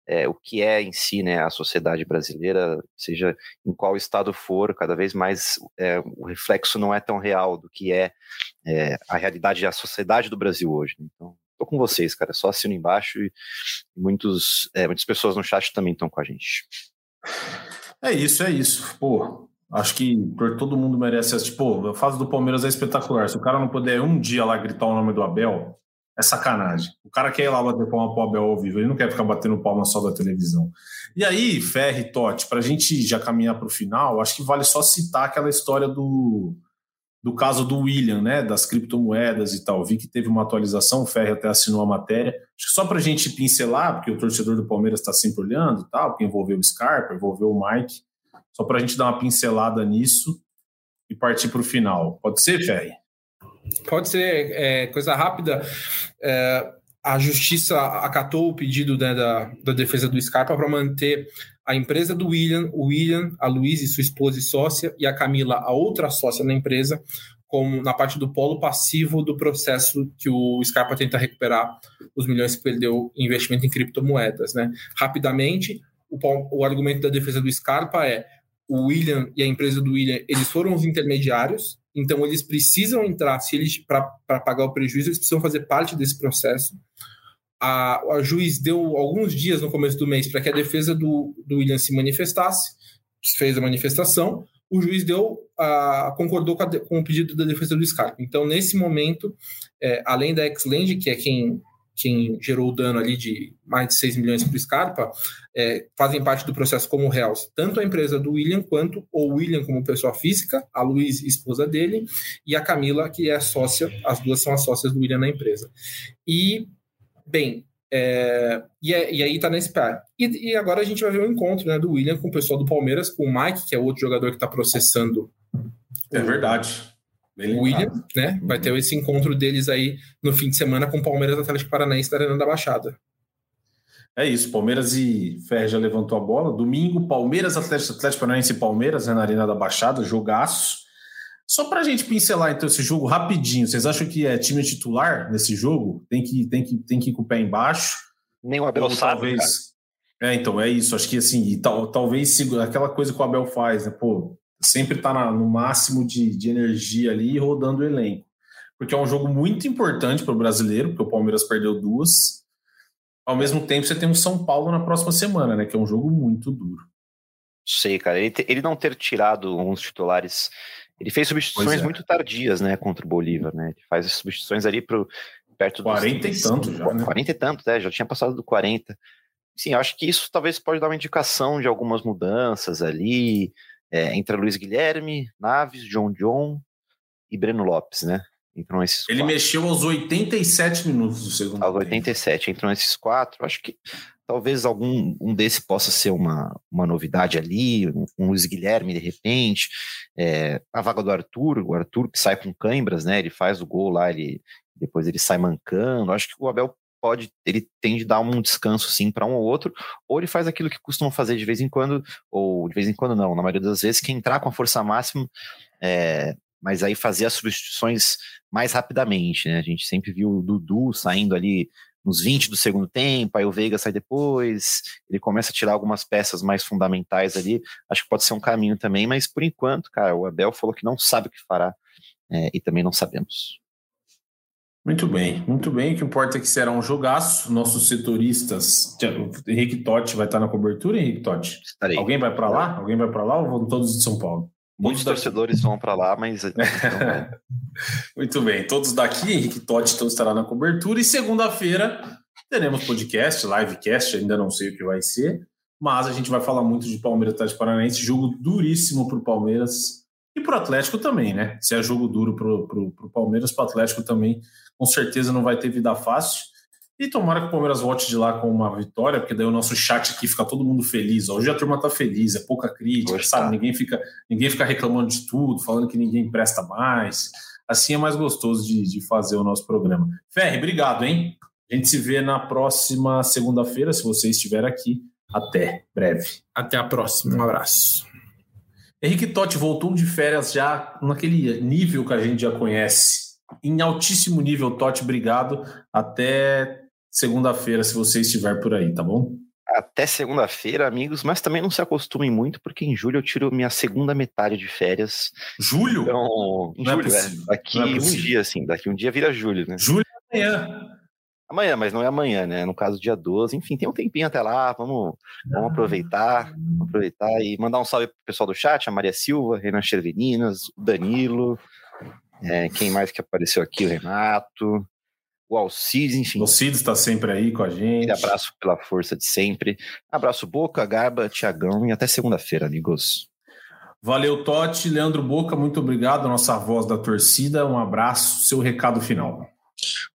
Speaker 4: é, o que é em si né, a sociedade brasileira, seja em qual estado for, cada vez mais é, o reflexo não é tão real do que é, é a realidade da sociedade do Brasil hoje. Né? Então, tô com vocês, cara, só assino embaixo e muitos, é, muitas pessoas no chat também estão com a gente.
Speaker 3: É isso, é isso. Pô, Acho que todo mundo merece assistir. Pô, a fase do Palmeiras é espetacular. Se o cara não puder um dia lá gritar o nome do Abel, é sacanagem. O cara quer ir lá bater palma pro Abel ao vivo, ele não quer ficar batendo palma só da televisão. E aí, Ferri, Totti, para a gente já caminhar para o final, acho que vale só citar aquela história do, do caso do William, né, das criptomoedas e tal. Vi que teve uma atualização, o Ferri até assinou a matéria. Acho que só para a gente pincelar, porque o torcedor do Palmeiras está sempre olhando e tal, porque envolveu o Scarpa, envolveu o Mike. Só para a gente dar uma pincelada nisso e partir para o final. Pode ser, Ferri?
Speaker 5: Pode ser. É, coisa rápida. É, a justiça acatou o pedido né, da, da defesa do Scarpa para manter a empresa do William, o William, a Luísa, sua esposa e sócia, e a Camila, a outra sócia na empresa, como na parte do polo passivo do processo que o Scarpa tenta recuperar os milhões que perdeu em investimento em criptomoedas. Né? Rapidamente, o, o argumento da defesa do Scarpa é o William e a empresa do William, eles foram os intermediários, então eles precisam entrar, se eles para pagar o prejuízo, eles precisam fazer parte desse processo. A, a juiz deu alguns dias no começo do mês para que a defesa do, do William se manifestasse, fez a manifestação, o juiz deu a, concordou com, a, com, o pedido da defesa do Scarpa. Então, nesse momento, é, além da Xland, que é quem quem gerou o dano ali de mais de 6 milhões para o Scarpa, é, fazem parte do processo como réus, tanto a empresa do William quanto o William como pessoa física, a Luiz, esposa dele, e a Camila, que é sócia, as duas são as sócias do William na empresa. E, bem, é, e, é, e, aí tá nesse pé. E, e, agora a gente vai ver o encontro né, do William com o pessoal do Palmeiras, com o Mike, que é outro jogador que está processando.
Speaker 3: É verdade
Speaker 5: William, né? Vai ter esse encontro deles aí no fim de semana com o Palmeiras Atlético Paranaense da Arena da Baixada.
Speaker 3: É isso, Palmeiras e Ferre já levantou a bola. Domingo, Palmeiras, Atlético, Atlético Paranaense e Palmeiras, né, na Arena da Baixada, jogaço. Só para a gente pincelar então esse jogo rapidinho, vocês acham que é time titular nesse jogo? Tem que, tem que, tem que ir com o pé embaixo?
Speaker 4: Nem o Abel sabe,
Speaker 3: talvez... É, então, é isso. Acho que assim, tal, talvez aquela coisa que o Abel faz, né? Pô, sempre tá na, no máximo de, de energia ali rodando o elenco. Porque é um jogo muito importante para o brasileiro, porque o Palmeiras perdeu duas. Ao mesmo tempo, você tem um São Paulo na próxima semana, né? Que é um jogo muito duro.
Speaker 4: Sei, cara. Ele, ele não ter tirado uns titulares. Ele fez substituições é. muito tardias, né? Contra o Bolívar, né? Ele faz as substituições ali pro, perto
Speaker 3: dos. 40 e tanto já.
Speaker 4: Né? 40 e tanto, né? Já tinha passado do 40. Sim, acho que isso talvez pode dar uma indicação de algumas mudanças ali. É, entre Luiz Guilherme, Naves, John John e Breno Lopes, né? Entram esses
Speaker 3: Ele quatro. mexeu aos 87 minutos do segundo
Speaker 4: Aos 87, entram esses quatro. Acho que talvez algum um desse possa ser uma, uma novidade ali, um, um Luiz Guilherme de repente, é, a vaga do Arthur, o Arthur que sai com cãibras, né? Ele faz o gol lá, ele depois ele sai mancando. Acho que o Abel pode, ele tende a dar um descanso sim para um ou outro, ou ele faz aquilo que costumam fazer de vez em quando, ou de vez em quando não, na maioria das vezes, que é entrar com a força máxima, é, mas aí fazer as substituições mais rapidamente, né? A gente sempre viu o Dudu saindo ali nos 20 do segundo tempo, aí o Veiga sai depois, ele começa a tirar algumas peças mais fundamentais ali, acho que pode ser um caminho também, mas por enquanto, cara, o Abel falou que não sabe o que fará, é, e também não sabemos.
Speaker 3: Muito bem, muito bem. O que importa é que será um jogaço. Nossos setoristas, Henrique Totti vai estar na cobertura, Henrique Totti?
Speaker 4: Estarei.
Speaker 3: Alguém vai para lá? Alguém vai para lá ou vão todos de São Paulo?
Speaker 4: Muitos torcedores vão para lá, mas.
Speaker 3: Muito bem, todos daqui, Henrique Totti então estará na cobertura. E segunda-feira teremos podcast, livecast, ainda não sei o que vai ser, mas a gente vai falar muito de Palmeiras Atlético Paranaense, jogo duríssimo para o Palmeiras e para o Atlético também, né? Se é jogo duro para o Palmeiras, para o Atlético também, com certeza não vai ter vida fácil. E tomara que o Palmeiras volte de lá com uma vitória, porque daí o nosso chat aqui fica todo mundo feliz. Hoje a turma tá feliz, é pouca crítica, Hoje sabe? Tá. Ninguém, fica, ninguém fica reclamando de tudo, falando que ninguém presta mais. Assim é mais gostoso de, de fazer o nosso programa. Ferre, obrigado, hein? A gente se vê na próxima segunda-feira, se você estiver aqui. Até breve.
Speaker 5: Até a próxima. Um abraço.
Speaker 3: Henrique Totti voltou de férias já naquele nível que a gente já conhece. Em altíssimo nível, Totti, obrigado. Até segunda-feira, se você estiver por aí, tá bom?
Speaker 4: Até segunda-feira, amigos, mas também não se acostumem muito, porque em julho eu tiro minha segunda metade de férias.
Speaker 3: Julho?
Speaker 4: Então, em não é julho, é, é daqui é um dia, assim, daqui um dia vira julho, né?
Speaker 3: Julho é amanhã.
Speaker 4: Amanhã, mas não é amanhã, né? No caso, dia 12. Enfim, tem um tempinho até lá. Vamos, vamos aproveitar. Vamos aproveitar e mandar um salve pro pessoal do chat, a Maria Silva, Renan Cherveninas, o Danilo, é, quem mais que apareceu aqui, o Renato, o Alcides, enfim. O
Speaker 3: Alcides está sempre aí com a gente.
Speaker 4: Abraço pela força de sempre. Abraço Boca, Garba, Tiagão e até segunda-feira, amigos.
Speaker 3: Valeu, Totti. Leandro Boca, muito obrigado, nossa voz da torcida. Um abraço, seu recado final.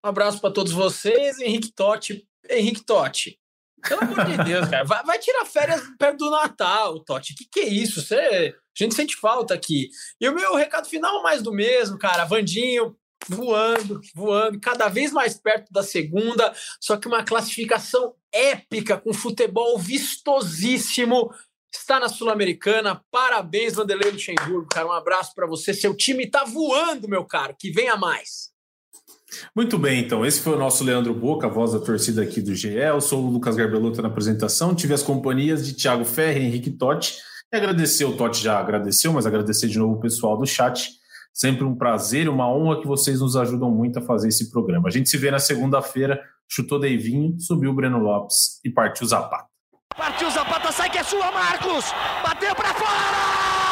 Speaker 6: Um abraço para todos vocês, Henrique Totti. Henrique Totti, pelo amor de Deus, cara, vai, vai, tirar férias perto do Natal, Totti. Que que é isso? Você, a gente sente falta aqui. E o meu recado final mais do mesmo, cara. Vandinho, voando, voando, cada vez mais perto da segunda, só que uma classificação épica, com futebol vistosíssimo. Está na Sul-Americana. Parabéns, Vanderlei Luxemburgo, cara. Um abraço para você. Seu time está voando, meu caro. Que venha mais.
Speaker 3: Muito bem, então. Esse foi o nosso Leandro Boca, a voz da torcida aqui do GE. Eu sou o Lucas Garbelota na apresentação. Tive as companhias de Thiago Ferre Henrique Totti. E agradecer, o Totti já agradeceu, mas agradecer de novo o pessoal do chat Sempre um prazer uma honra que vocês nos ajudam muito a fazer esse programa. A gente se vê na segunda-feira. Chutou Deivinho, subiu o Breno Lopes e partiu Zapata.
Speaker 2: Partiu Zapata, sai que é sua, Marcos! Bateu para fora!